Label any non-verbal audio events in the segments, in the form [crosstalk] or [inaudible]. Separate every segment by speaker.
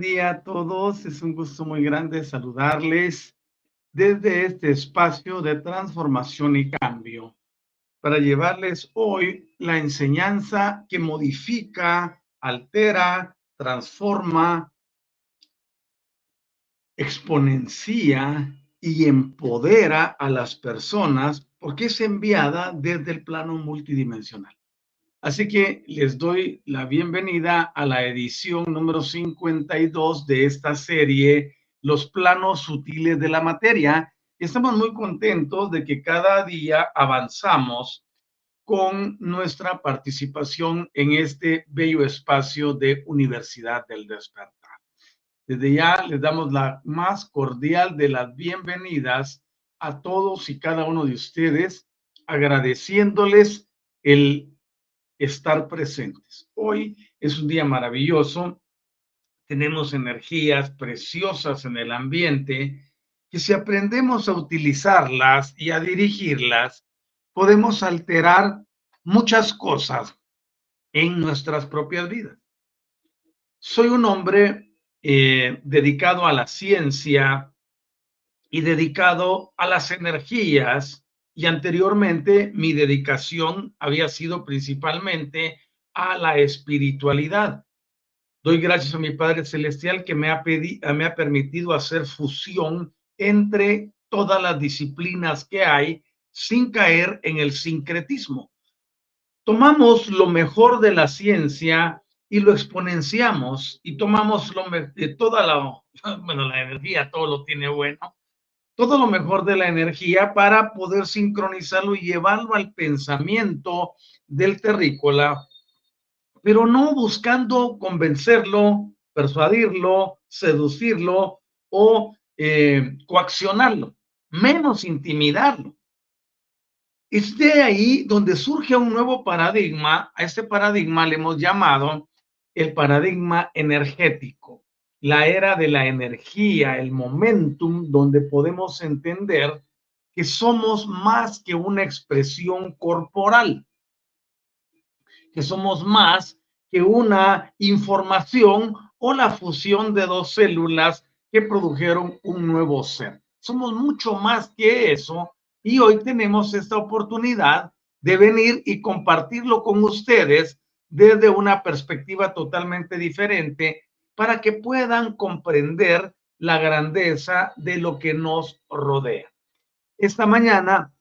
Speaker 1: Buen día a todos. Es un gusto muy grande saludarles desde este espacio de transformación y cambio para llevarles hoy la enseñanza que modifica, altera, transforma, exponencia y empodera a las personas porque es enviada desde el plano multidimensional. Así que les doy la bienvenida a la edición número 52 de esta serie, Los planos sutiles de la materia, estamos muy contentos de que cada día avanzamos con nuestra participación en este bello espacio de Universidad del Despertar. Desde ya les damos la más cordial de las bienvenidas a todos y cada uno de ustedes, agradeciéndoles el estar presentes. Hoy es un día maravilloso, tenemos energías preciosas en el ambiente que si aprendemos a utilizarlas y a dirigirlas, podemos alterar muchas cosas en nuestras propias vidas. Soy un hombre eh, dedicado a la ciencia y dedicado a las energías y anteriormente mi dedicación había sido principalmente a la espiritualidad. Doy gracias a mi Padre Celestial que me ha, permitido hacer fusión entre todas las disciplinas que hay sin caer en el sincretismo. Tomamos lo mejor de la ciencia y lo exponenciamos y tomamos lo de toda la, [laughs] bueno, la energía, todo lo tiene bueno, todo lo mejor de la energía para poder sincronizarlo y llevarlo al pensamiento del terrícola, pero no buscando convencerlo, persuadirlo, seducirlo o eh, coaccionarlo, menos intimidarlo. Es de ahí donde surge un nuevo paradigma. A este paradigma le hemos llamado el paradigma energético, la era de la energía, el momentum, donde podemos entender que somos más que una expresión corporal, que somos más que una información o la fusión de dos células que produjeron un nuevo ser. Somos mucho más que eso y hoy tenemos esta oportunidad de venir y compartirlo con ustedes desde una perspectiva totalmente diferente para que puedan comprender la grandeza de lo que nos rodea. esta mañana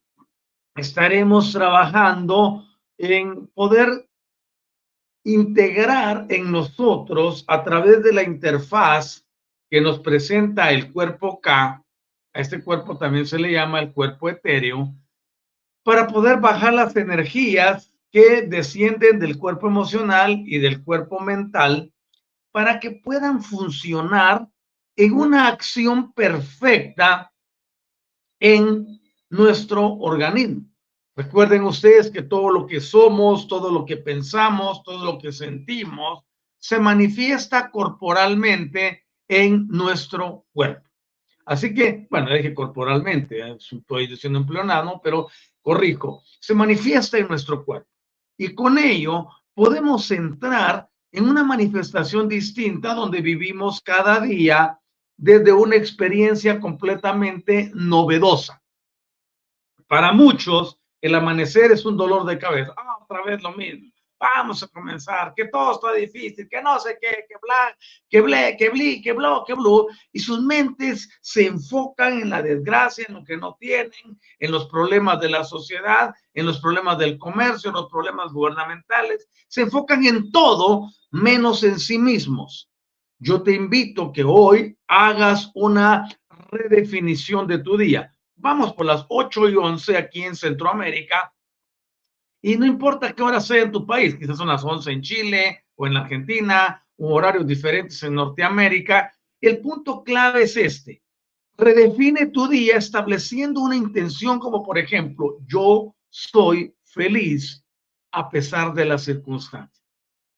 Speaker 1: estaremos trabajando en poder integrar en nosotros a través de la interfaz que nos presenta el cuerpo K, a este cuerpo también se le llama el cuerpo etéreo, para poder bajar las energías que descienden del cuerpo emocional y del cuerpo mental para que puedan funcionar en una acción perfecta en nuestro organismo. Recuerden ustedes que todo lo que somos, todo lo que pensamos, todo lo que sentimos, se manifiesta corporalmente en nuestro cuerpo. Así que, bueno, dije corporalmente, ¿eh? estoy diciendo empleonado, pero corrijo, se manifiesta en nuestro cuerpo. Y con ello podemos entrar en una manifestación distinta donde vivimos cada día desde una experiencia completamente novedosa. Para muchos, el amanecer es un dolor de cabeza. Ah, otra vez lo mismo. Vamos a comenzar, que todo está difícil, que no sé qué, que bla, que ble, que bli, que blo, que blue. Y sus mentes se enfocan en la desgracia, en lo que no tienen, en los problemas de la sociedad, en los problemas del comercio, en los problemas gubernamentales. Se enfocan en todo menos en sí mismos. Yo te invito que hoy hagas una redefinición de tu día vamos por las 8 y 11 aquí en Centroamérica. Y no importa qué hora sea en tu país, quizás son las 11 en Chile o en la Argentina, o horarios diferentes en Norteamérica. El punto clave es este. Redefine tu día estableciendo una intención como por ejemplo, yo soy feliz a pesar de las circunstancias.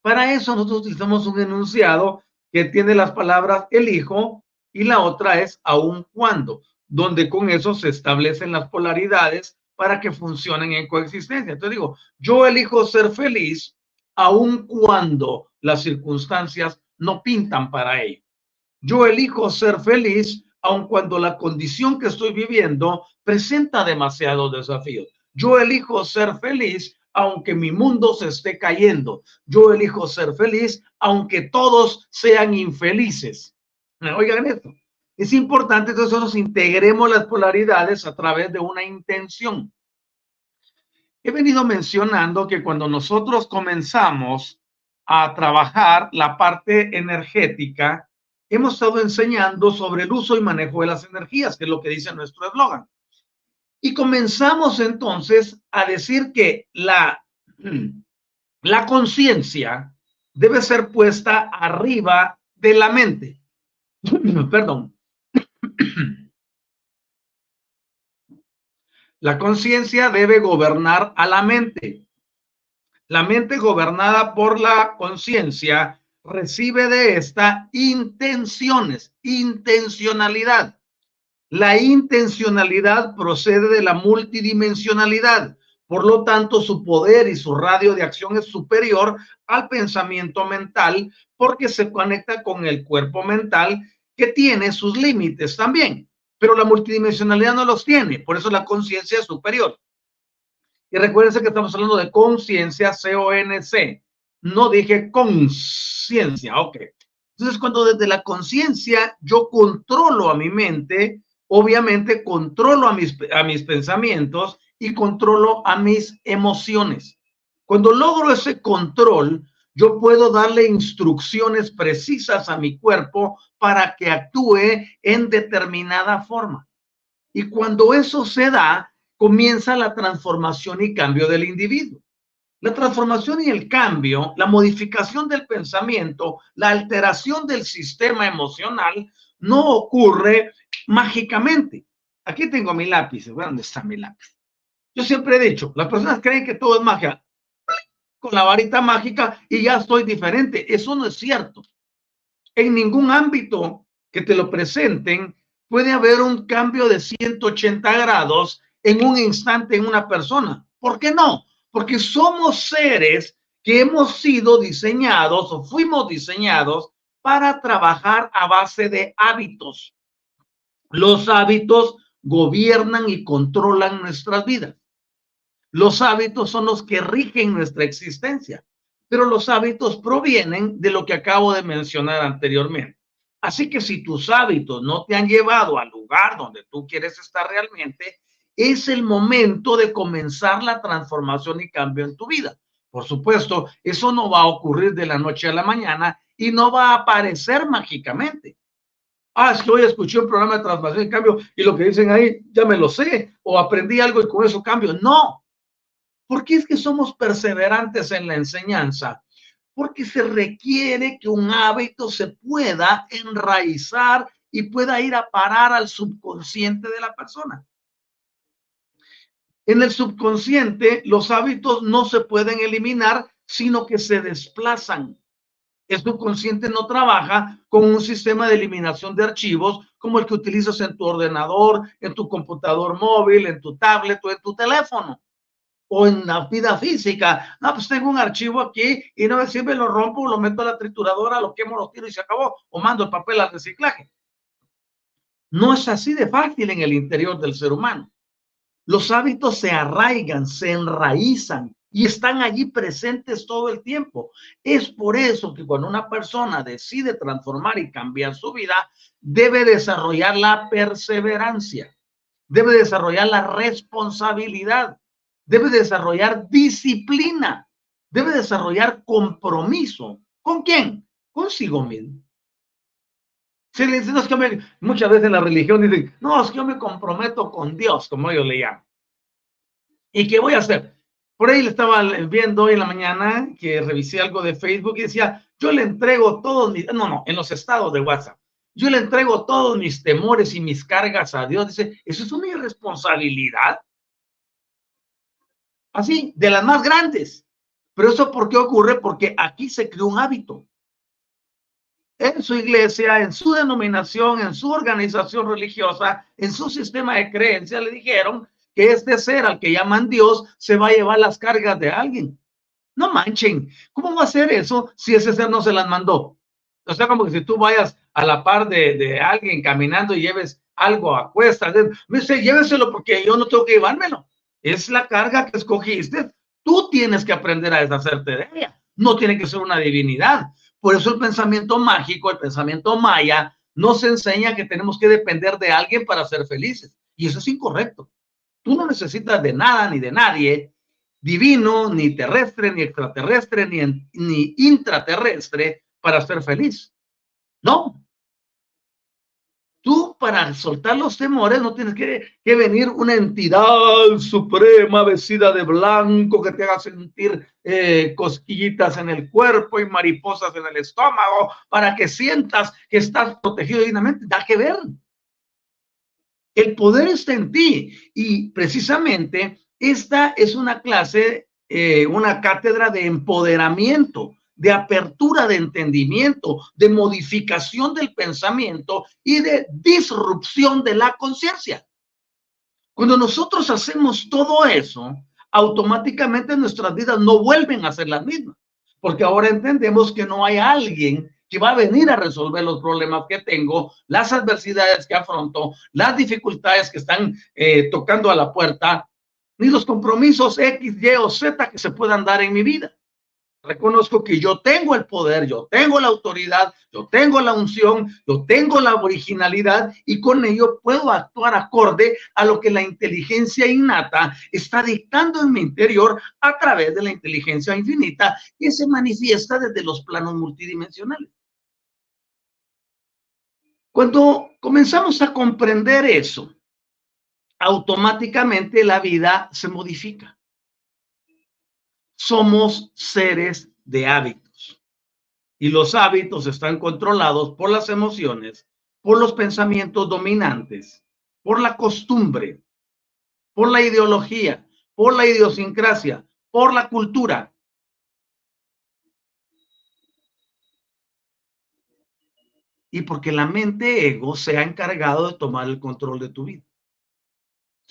Speaker 1: Para eso nosotros utilizamos un enunciado que tiene las palabras elijo y la otra es aun cuando donde con eso se establecen las polaridades para que funcionen en coexistencia. Entonces digo, yo elijo ser feliz aun cuando las circunstancias no pintan para ello. Yo elijo ser feliz aun cuando la condición que estoy viviendo presenta demasiados desafíos. Yo elijo ser feliz aunque mi mundo se esté cayendo. Yo elijo ser feliz aunque todos sean infelices. Oigan esto. Es importante que nosotros integremos las polaridades a través de una intención. He venido mencionando que cuando nosotros comenzamos a trabajar la parte energética, hemos estado enseñando sobre el uso y manejo de las energías, que es lo que dice nuestro eslogan. Y comenzamos entonces a decir que la, [clears throat] la conciencia debe ser puesta arriba de la mente. [clears throat] Perdón. [clears throat] La conciencia debe gobernar a la mente. La mente gobernada por la conciencia recibe de esta intenciones, intencionalidad. La intencionalidad procede de la multidimensionalidad. Por lo tanto, su poder y su radio de acción es superior al pensamiento mental porque se conecta con el cuerpo mental que tiene sus límites también, pero la multidimensionalidad no los tiene, por eso la conciencia es superior. Y recuérdense que estamos hablando de conciencia, C-O-N-C. No dije conciencia, ok. Entonces, cuando desde la conciencia yo controlo a mi mente, obviamente controlo a mis, a mis pensamientos y controlo a mis emociones. Cuando logro ese control, yo puedo darle instrucciones precisas a mi cuerpo para que actúe en determinada forma. Y cuando eso se da, comienza la transformación y cambio del individuo. La transformación y el cambio, la modificación del pensamiento, la alteración del sistema emocional no ocurre mágicamente. Aquí tengo mi lápiz. ¿Dónde está mi lápiz? Yo siempre he dicho, las personas creen que todo es magia con la varita mágica y ya estoy diferente. Eso no es cierto. En ningún ámbito que te lo presenten puede haber un cambio de 180 grados en un instante en una persona. ¿Por qué no? Porque somos seres que hemos sido diseñados o fuimos diseñados para trabajar a base de hábitos. Los hábitos gobiernan y controlan nuestras vidas. Los hábitos son los que rigen nuestra existencia, pero los hábitos provienen de lo que acabo de mencionar anteriormente. Así que si tus hábitos no te han llevado al lugar donde tú quieres estar realmente, es el momento de comenzar la transformación y cambio en tu vida. Por supuesto, eso no va a ocurrir de la noche a la mañana y no va a aparecer mágicamente. Ah, es que hoy escuché un programa de transformación y cambio y lo que dicen ahí ya me lo sé o aprendí algo y con eso cambio. No, porque es que somos perseverantes en la enseñanza porque se requiere que un hábito se pueda enraizar y pueda ir a parar al subconsciente de la persona. En el subconsciente, los hábitos no se pueden eliminar, sino que se desplazan. El subconsciente no trabaja con un sistema de eliminación de archivos como el que utilizas en tu ordenador, en tu computador móvil, en tu tablet o en tu teléfono o en la vida física. No, pues tengo un archivo aquí y no me sirve, lo rompo, lo meto a la trituradora, lo quemo, lo tiro y se acabó. O mando el papel al reciclaje. No es así de fácil en el interior del ser humano. Los hábitos se arraigan, se enraizan y están allí presentes todo el tiempo. Es por eso que cuando una persona decide transformar y cambiar su vida, debe desarrollar la perseverancia, debe desarrollar la responsabilidad, debe desarrollar disciplina, debe desarrollar compromiso. ¿Con quién? Consigo mismo. Se le dice, no, es que muchas veces en la religión dicen, no, es que yo me comprometo con Dios, como ellos le llaman. ¿Y qué voy a hacer? Por ahí le estaba viendo hoy en la mañana que revisé algo de Facebook y decía, yo le entrego todos mis, no, no, en los estados de WhatsApp, yo le entrego todos mis temores y mis cargas a Dios. Dice, eso es una irresponsabilidad así, de las más grandes. Pero eso por qué ocurre? Porque aquí se creó un hábito. En su iglesia, en su denominación, en su organización religiosa, en su sistema de creencia, le dijeron que este ser al que llaman Dios se va a llevar las cargas de alguien. No manchen, ¿cómo va a ser eso si ese ser no se las mandó? O sea, como que si tú vayas a la par de, de alguien caminando y lleves algo a cuestas, me dice, lléveselo porque yo no tengo que llevármelo. Es la carga que escogiste. Tú tienes que aprender a deshacerte de ella. No tiene que ser una divinidad. Por eso el pensamiento mágico, el pensamiento maya, nos enseña que tenemos que depender de alguien para ser felices. Y eso es incorrecto. Tú no necesitas de nada ni de nadie, divino, ni terrestre, ni extraterrestre, ni, ni intraterrestre, para ser feliz. No, Tú para soltar los temores no tienes que, venir una entidad suprema vestida de blanco que te haga sentir eh, cosquillitas en el cuerpo y mariposas en el estómago para que sientas que estás protegido dignamente. Da que ver. El poder está en ti y precisamente esta es una clase, eh, una cátedra de empoderamiento de apertura de entendimiento, de modificación del pensamiento y de disrupción de la conciencia. Cuando nosotros hacemos todo eso, automáticamente nuestras vidas no vuelven a ser las mismas, porque ahora entendemos que no hay alguien que va a venir a resolver los problemas que tengo, las adversidades que afronto, las dificultades que están eh, tocando a la puerta, ni los compromisos X, Y o Z que se puedan dar en mi vida. Reconozco que yo tengo el poder, yo tengo la autoridad, yo tengo la unción, yo tengo la originalidad y con ello puedo actuar acorde a lo que la inteligencia innata está dictando en mi interior a través de la inteligencia infinita que se manifiesta desde los planos multidimensionales. Cuando comenzamos a comprender eso, automáticamente la vida se modifica somos seres de hábitos. Y los hábitos están controlados por las emociones, por los pensamientos dominantes, por la costumbre, por la ideología, por la idiosincrasia, por la cultura. Y porque la mente ego se ha encargado de tomar el control de tu vida.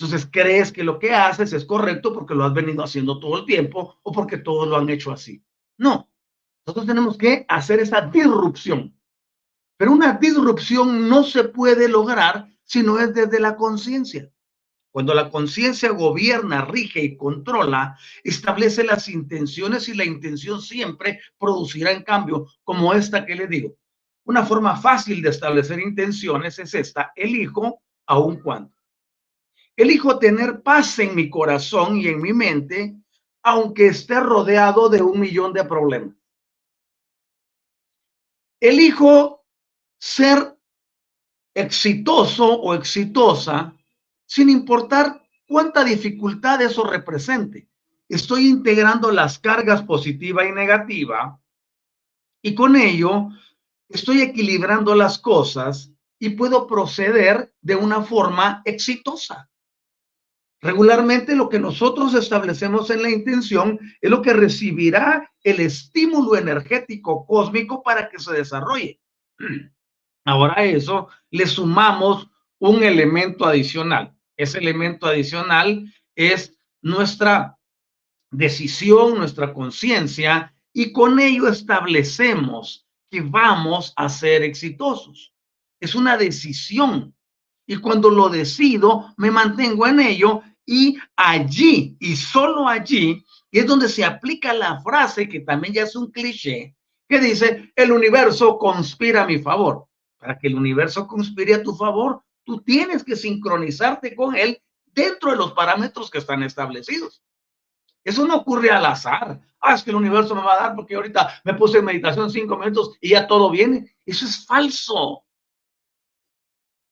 Speaker 1: Entonces crees que lo que haces es correcto porque lo has venido haciendo todo el tiempo o porque todos lo han hecho así. No, nosotros tenemos que hacer esa disrupción. Pero una disrupción no se puede lograr si no es desde la conciencia. Cuando la conciencia gobierna, rige y controla, establece las intenciones y la intención siempre producirá en cambio, como esta que le digo. Una forma fácil de establecer intenciones es esta, elijo aun cuando. Elijo tener paz en mi corazón y en mi mente, aunque esté rodeado de un millón de problemas. Elijo ser exitoso o exitosa sin importar cuánta dificultad eso represente. Estoy integrando las cargas positiva y negativa y con ello estoy equilibrando las cosas y puedo proceder de una forma exitosa. Regularmente lo que nosotros establecemos en la intención es lo que recibirá el estímulo energético cósmico para que se desarrolle. Ahora a eso le sumamos un elemento adicional. Ese elemento adicional es nuestra decisión, nuestra conciencia, y con ello establecemos que vamos a ser exitosos. Es una decisión. Y cuando lo decido, me mantengo en ello y allí, y solo allí, es donde se aplica la frase que también ya es un cliché, que dice, el universo conspira a mi favor. Para que el universo conspire a tu favor, tú tienes que sincronizarte con él dentro de los parámetros que están establecidos. Eso no ocurre al azar. Ah, es que el universo me va a dar porque ahorita me puse en meditación cinco minutos y ya todo viene. Eso es falso.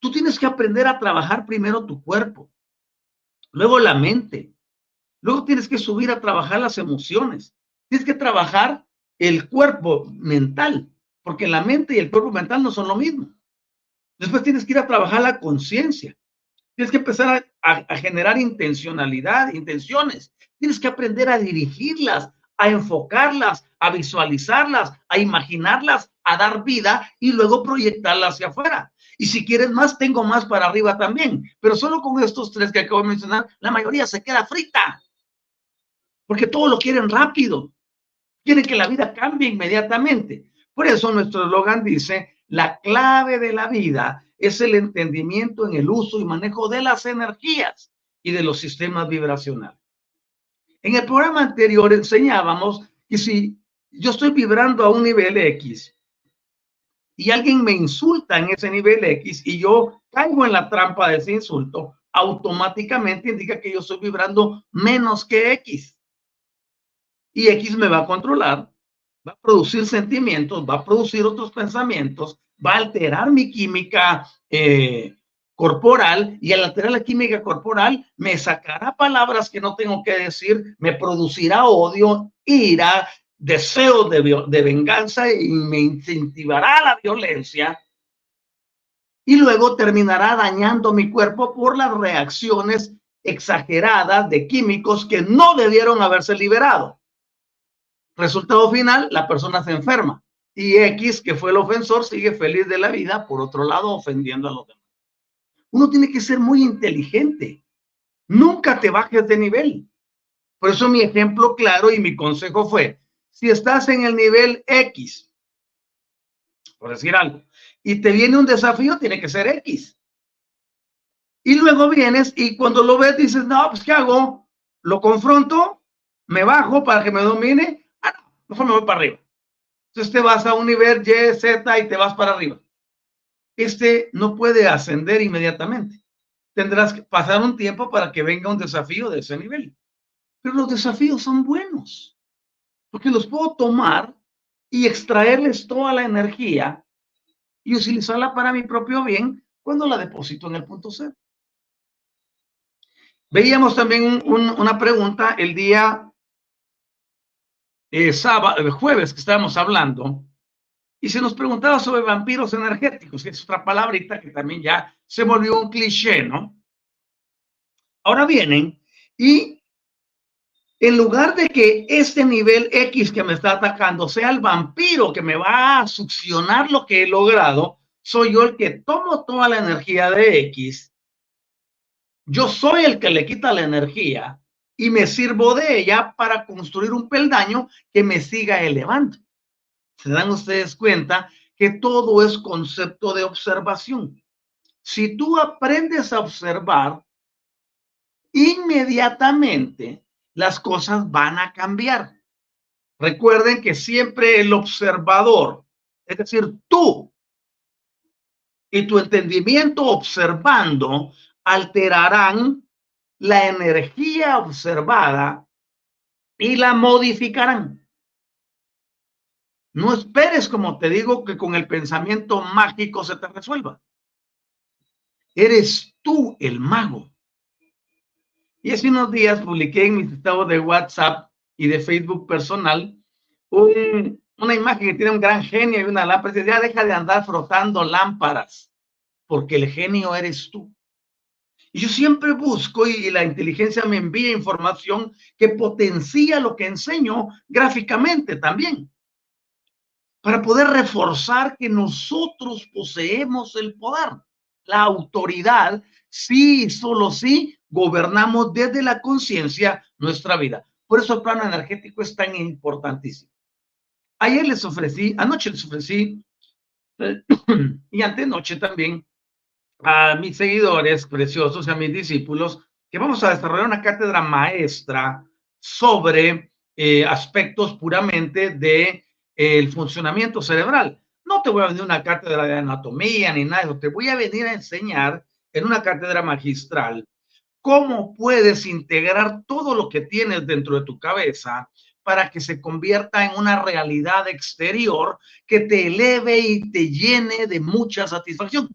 Speaker 1: Tú tienes que aprender a trabajar primero tu cuerpo luego la mente, luego tienes que subir a trabajar las emociones, tienes que trabajar el cuerpo mental, porque la mente y el cuerpo mental no son lo mismo. Después tienes que ir a trabajar la conciencia, tienes que empezar a, generar intencionalidad, intenciones, tienes que aprender a dirigirlas, a enfocarlas, a visualizarlas, a imaginarlas, a dar vida y luego proyectarlas hacia afuera. Y si quieres más, tengo más para arriba también. Pero solo con estos tres que acabo de mencionar, la mayoría se queda frita. Porque todo lo quieren rápido. Quieren que la vida cambie inmediatamente. Por eso nuestro eslogan dice, la clave de la vida es el entendimiento en el uso y manejo de las energías y de los sistemas vibracionales. En el programa anterior enseñábamos que si yo estoy vibrando a un nivel X y alguien me insulta en ese nivel X y yo caigo en la trampa de ese insulto, automáticamente indica que yo estoy vibrando menos que X. Y X me va a controlar, va a producir sentimientos, va a producir otros pensamientos, va a alterar mi química eh, corporal y al alterar la química corporal me sacará palabras que no tengo que decir, me producirá odio, ira, deseo de, venganza y me incentivará la violencia y luego terminará dañando mi cuerpo por las reacciones exageradas de químicos que no debieron haberse liberado. Resultado final, la persona se enferma y X, que fue el ofensor, sigue feliz de la vida, por otro lado, ofendiendo a los demás. Uno tiene que ser muy inteligente. Nunca te bajes de nivel. Por eso mi ejemplo claro y mi consejo fue, si estás en el nivel X, por decir algo, y te viene un desafío, tiene que ser X. Y luego vienes y cuando lo ves dices, no, pues ¿qué hago? Lo confronto, me bajo para que me domine, ah, no, mejor me voy para arriba. Entonces te vas a un nivel Y, Z y te vas para arriba. Este no puede ascender inmediatamente. Tendrás que pasar un tiempo para que venga un desafío de ese nivel. Pero los desafíos son buenos porque los puedo tomar y extraerles toda la energía y utilizarla para mi propio bien cuando la deposito en el punto cero. Veíamos también una pregunta el día eh, sábado, jueves que estábamos hablando, y se nos preguntaba sobre vampiros energéticos, que es otra palabrita que también ya se volvió un cliché, ¿no? Ahora vienen y en lugar de que este nivel X que me está atacando sea el vampiro que me va a succionar lo que he logrado, soy yo el que tomo toda la energía de X. Yo soy el que le quita la energía y me sirvo de ella para construir un peldaño que me siga elevando. ¿Se dan ustedes cuenta que todo es concepto de observación? Si tú aprendes a observar, inmediatamente las cosas van a cambiar. Recuerden que siempre el observador, es decir, tú y tu entendimiento observando, alterarán la energía observada y la modificarán. No esperes, como te digo, que con el pensamiento mágico se te resuelva. Eres tú el mago. Y hace unos días publiqué en mi estado de WhatsApp y de Facebook personal una imagen que tiene un gran genio y una lámpara. Dice, ya deja de andar frotando lámparas, porque el genio eres tú. Y yo siempre busco y la inteligencia me envía información que potencia lo que enseño gráficamente también, para poder reforzar que nosotros poseemos el poder, la autoridad, sí, solo sí, gobernamos desde la conciencia nuestra vida. Por eso el plano energético es tan importantísimo. Ayer les ofrecí, anoche les ofrecí, [clears throat] y antenoche también, a mis seguidores preciosos, a mis discípulos, que vamos a desarrollar una cátedra maestra sobre eh, aspectos puramente de el funcionamiento cerebral. No te voy a venir una cátedra de anatomía ni nada, te voy a venir a enseñar en una cátedra magistral cómo puedes integrar todo lo que tienes dentro de tu cabeza para que se convierta en una realidad exterior que te eleve y te llene de mucha satisfacción.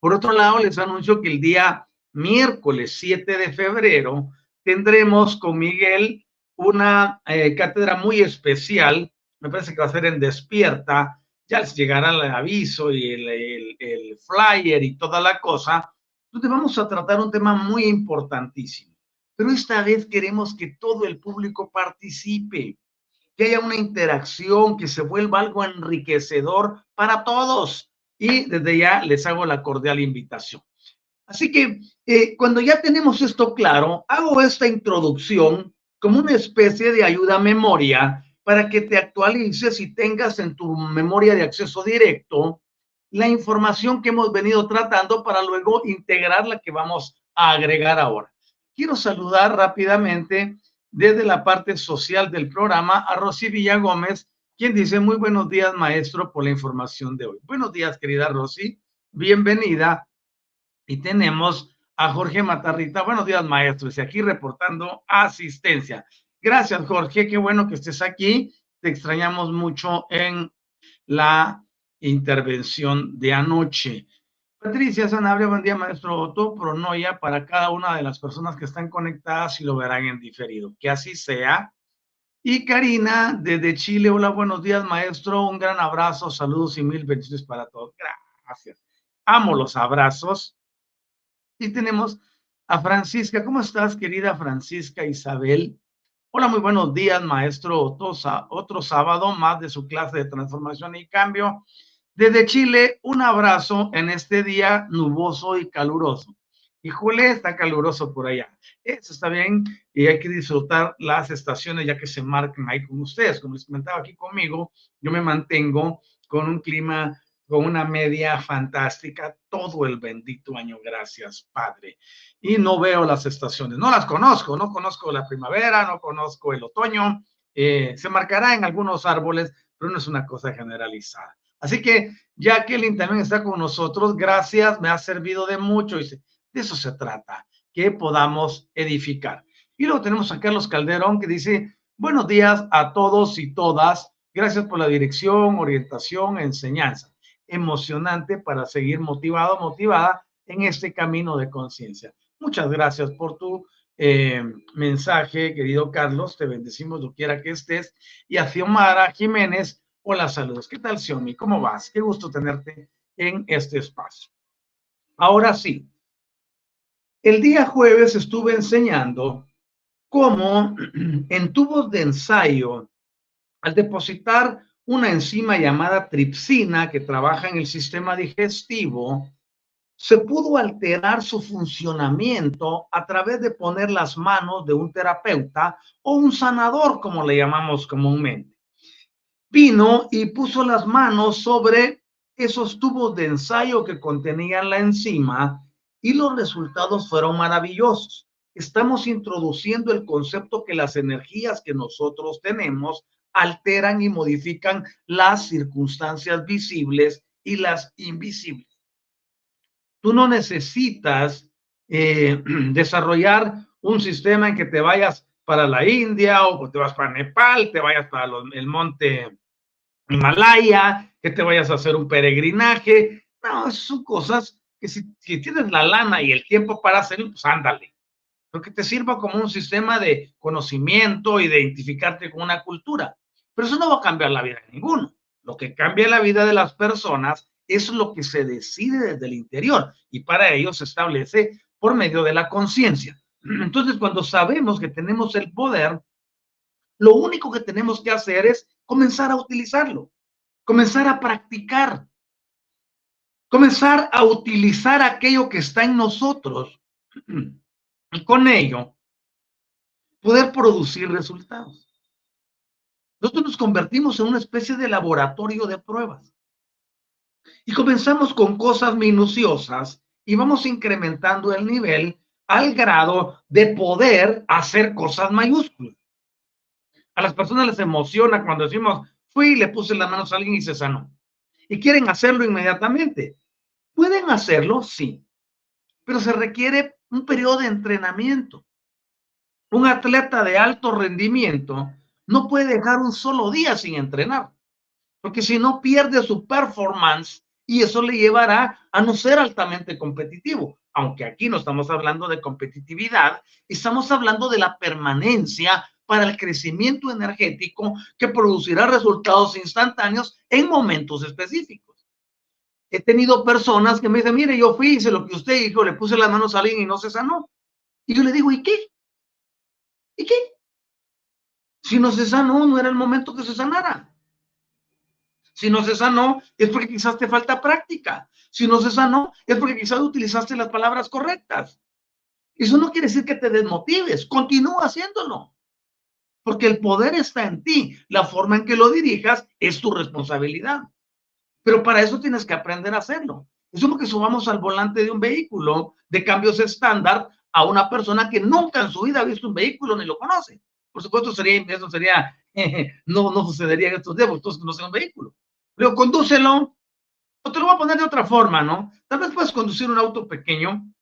Speaker 1: Por otro lado, les anuncio que el día miércoles 7 de febrero tendremos con Miguel una eh, cátedra muy especial, me parece que va a ser en Despierta, ya les llegará el aviso y el, el flyer y toda la cosa, donde vamos a tratar un tema muy importantísimo. Pero esta vez queremos que todo el público participe, que haya una interacción, que se vuelva algo enriquecedor para todos. Y desde ya les hago la cordial invitación. Así que eh, cuando ya tenemos esto claro, hago esta introducción como una especie de ayuda a memoria para que te actualices y tengas en tu memoria de acceso directo la información que hemos venido tratando para luego integrar la que vamos a agregar ahora. Quiero saludar rápidamente desde la parte social del programa a Rosy Villagómez, quien dice muy buenos días, maestro, por la información de hoy. Buenos días, querida Rosy, bienvenida. Y tenemos a Jorge Matarrita. Buenos días, maestro. Y aquí reportando asistencia. Gracias, Jorge. Qué bueno que estés aquí. Te extrañamos mucho en la intervención de anoche. Patricia Sanabria, buen día, maestro Otto. Pronoya para cada una de las personas que están conectadas y lo verán en diferido. Que así sea. Y Karina, desde Chile, hola, buenos días, maestro. Un gran abrazo, saludos y mil bendiciones para todos. Gracias. Amo los abrazos. Y tenemos a Francisca. ¿Cómo estás, querida Francisca Isabel? Hola, muy buenos días, maestro Otto. Otro sábado más de su clase de transformación y cambio. Desde Chile, un abrazo en este día nuboso y caluroso. Híjole, está caluroso por allá. Eso está bien y hay que disfrutar las estaciones ya que se marcan ahí con ustedes. Como les comentaba aquí conmigo, yo me mantengo con un clima, con una media fantástica todo el bendito año. Gracias, Padre. Y no veo las estaciones, no las conozco, no conozco la primavera, no conozco el otoño. Eh, se marcará en algunos árboles, pero no es una cosa generalizada. Así que Jacqueline también está con nosotros. Gracias, me ha servido de mucho. Dice, de eso se trata, que podamos edificar. Y luego tenemos a Carlos Calderón que dice, buenos días a todos y todas. Gracias por la dirección, orientación, enseñanza. Emocionante para seguir motivado, motivada en este camino de conciencia. Muchas gracias por tu eh, mensaje, querido Carlos. Te bendecimos donde quiera que estés. Y a Xiomara Jiménez, Hola, saludos. ¿Qué tal, Xiaomi? ¿Cómo vas? Qué gusto tenerte en este espacio. Ahora sí, el día jueves estuve enseñando cómo [clears throat] en tubos de ensayo, al depositar una enzima llamada tripsina que trabaja en el sistema digestivo, se pudo alterar su funcionamiento a través de poner las manos de un terapeuta o un sanador, como le llamamos comúnmente vino y puso las manos sobre esos tubos de ensayo que contenían la enzima y los resultados fueron maravillosos. Estamos introduciendo el concepto que las energías que nosotros tenemos alteran y modifican las circunstancias visibles y las invisibles. Tú no necesitas eh, [clears throat] desarrollar un sistema en que te vayas para la India o te vas para Nepal, te vayas para el monte Himalaya, que te vayas a hacer un peregrinaje. No, son cosas que si, tienes la lana y el tiempo para hacerlo, pues ándale. Pero que te sirva como un sistema de conocimiento y de identificarte con una cultura. Pero eso no va a cambiar la vida de ninguno. Lo que cambia la vida de las personas es lo que se decide desde el interior y para ello se establece por medio de la conciencia. Entonces, cuando sabemos que tenemos el poder, lo único que tenemos que hacer es comenzar a utilizarlo, comenzar a practicar, comenzar a utilizar aquello que está en nosotros [clears throat] y con ello poder producir resultados. Nosotros nos convertimos en una especie de laboratorio de pruebas. Y comenzamos con cosas minuciosas y vamos incrementando el nivel al grado de poder hacer cosas mayúsculas. A las personas les emociona cuando decimos, fui y le puse las manos a alguien y se sanó. Y quieren hacerlo inmediatamente. Pueden hacerlo, sí, pero se requiere un periodo de entrenamiento. Un atleta de alto rendimiento no puede dejar un solo día sin entrenar, porque si no pierde su performance y eso le llevará a no ser altamente competitivo. Aunque aquí no estamos hablando de competitividad, estamos hablando de la permanencia para el crecimiento energético que producirá resultados instantáneos en momentos específicos. He tenido personas que me dicen, mire, yo fui, hice lo que usted dijo, le puse las manos a alguien y no se sanó. Y yo le digo, ¿y qué? ¿Y qué? Si no se sanó, no era el momento que se sanara. Si no se sanó, es porque quizás te falta práctica. Si no se sanó, es porque quizás utilizaste las palabras correctas. Eso no quiere decir que te desmotives. Continúa haciéndolo. Porque el poder está en ti. La forma en que lo dirijas es tu responsabilidad. Pero para eso tienes que aprender a hacerlo. Es como que subamos al volante de un vehículo de cambios estándar a una persona que nunca en su vida ha visto un vehículo ni lo conoce. Por supuesto, eso sería, [laughs] no, no sucedería en estos días, porque todos conocen un vehículo. Luego, condúcelo, o te lo voy a poner de otra forma, ¿no? Tal vez puedes conducir un auto pequeño,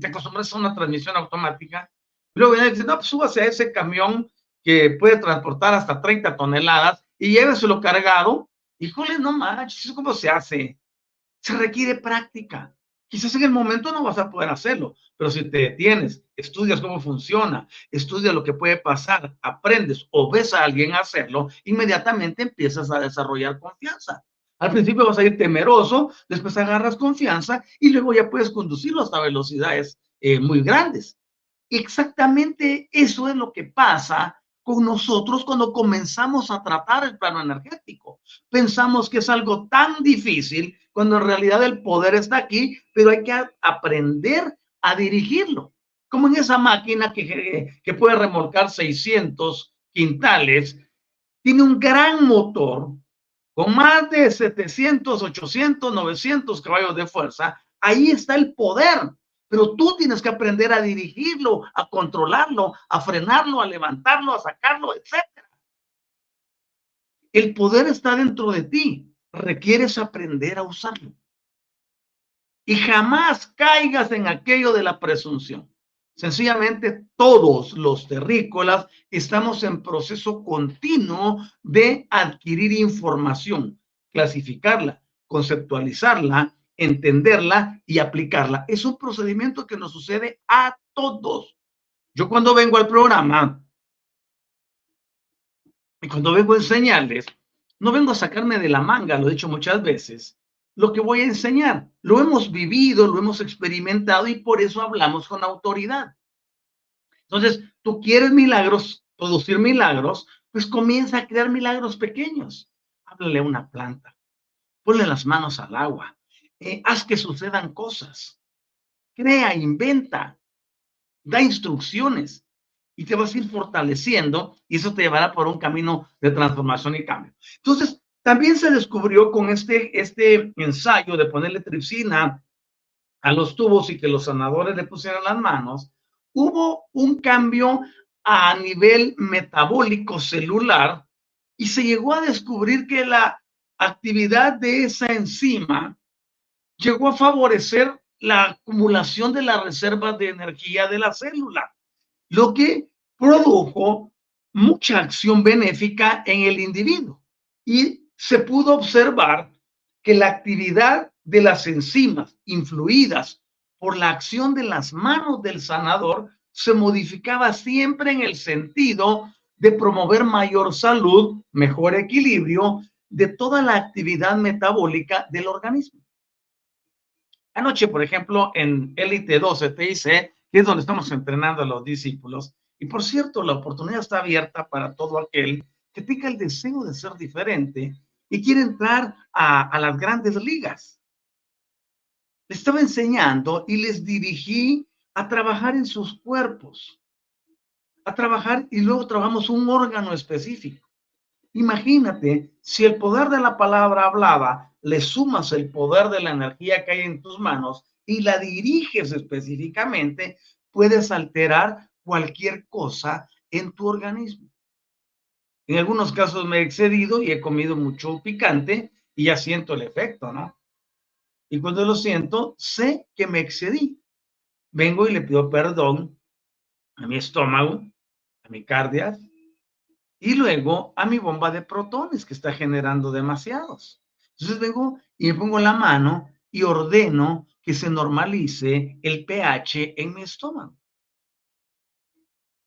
Speaker 1: te acostumbras a una transmisión automática, luego ya dices, no, pues súbase a ese camión que puede transportar hasta 30 toneladas y lléveselo cargado. Híjole, no manches, ¿eso cómo se hace? Se requiere práctica. Quizás en el momento no vas a poder hacerlo, pero si te detienes, estudias cómo funciona, estudias lo que puede pasar, aprendes o ves a alguien hacerlo, inmediatamente empiezas a desarrollar confianza. Al principio vas a ir temeroso, después agarras confianza y luego ya puedes conducirlo hasta velocidades eh, muy grandes. Exactamente eso es lo que pasa con nosotros cuando comenzamos a tratar el plano energético. Pensamos que es algo tan difícil cuando en realidad el poder está aquí, pero hay que aprender a dirigirlo. Como en esa máquina que, que puede remolcar 600 quintales, tiene un gran motor con más de 700, 800, 900 caballos de fuerza. Ahí está el poder pero tú tienes que aprender a dirigirlo, a controlarlo, a frenarlo, a levantarlo, a sacarlo, etc. El poder está dentro de ti. Requieres aprender a usarlo. Y jamás caigas en aquello de la presunción. Sencillamente todos los terrícolas estamos en proceso continuo de adquirir información, clasificarla, conceptualizarla entenderla y aplicarla. Es un procedimiento que nos sucede a todos. Yo cuando vengo al programa y cuando vengo a enseñarles, no vengo a sacarme de la manga, lo he dicho muchas veces, lo que voy a enseñar. Lo hemos vivido, lo hemos experimentado y por eso hablamos con autoridad. Entonces, tú quieres milagros, producir milagros, pues comienza a crear milagros pequeños. Háblale a una planta, ponle las manos al agua, eh, haz que sucedan cosas. Crea, inventa, da instrucciones y te vas a ir fortaleciendo y eso te llevará por un camino de transformación y cambio. Entonces, también se descubrió con este, este ensayo de ponerle tripsina a los tubos y que los sanadores le pusieran las manos, hubo un cambio a nivel metabólico celular y se llegó a descubrir que la actividad de esa enzima llegó a favorecer la acumulación de las reservas de energía de la célula. Lo que produjo mucha acción benéfica en el individuo. Y se pudo observar que la actividad de las enzimas influidas por la acción de las manos del sanador se modificaba siempre en el sentido de promover mayor salud, mejor equilibrio de toda la actividad metabólica del organismo. Anoche, por ejemplo, en Elite 12 TIC, que es donde estamos entrenando a los discípulos, y por cierto, la oportunidad está abierta para todo aquel que tenga el deseo de ser diferente y quiere entrar a, a las grandes ligas. Les estaba enseñando y les dirigí a trabajar en sus cuerpos, a trabajar y luego trabajamos un órgano específico. Imagínate si el poder de la palabra hablada le sumas el poder de la energía que hay en tus manos y la diriges específicamente, puedes alterar cualquier cosa en tu organismo. En algunos casos me he excedido y he comido mucho picante y ya siento el efecto, ¿no? Y cuando lo siento, sé que me excedí. Vengo y le pido perdón a mi estómago, a mi cardias y luego a mi bomba de protones que está generando demasiados. Entonces vengo y me pongo la mano y ordeno que se normalice el pH en mi estómago.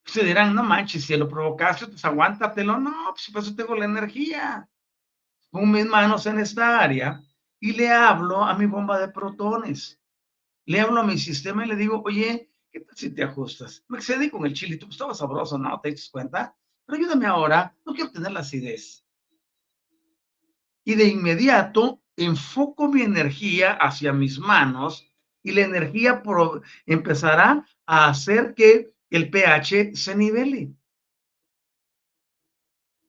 Speaker 1: Se dirán, no manches, si lo provocaste, pues aguántatelo. No, pues por eso tengo la energía. Pongo mis manos en esta área y le hablo a mi bomba de protones. Le hablo a mi sistema y le digo, oye, ¿qué tal si te ajustas? Me excedí con el chilito, pues estaba sabroso, ¿no? ¿Te das cuenta? Pero ayúdame ahora, no quiero tener la acidez. Y de inmediato enfoco mi energía hacia mis manos y la energía empezará a hacer que el pH se nivele.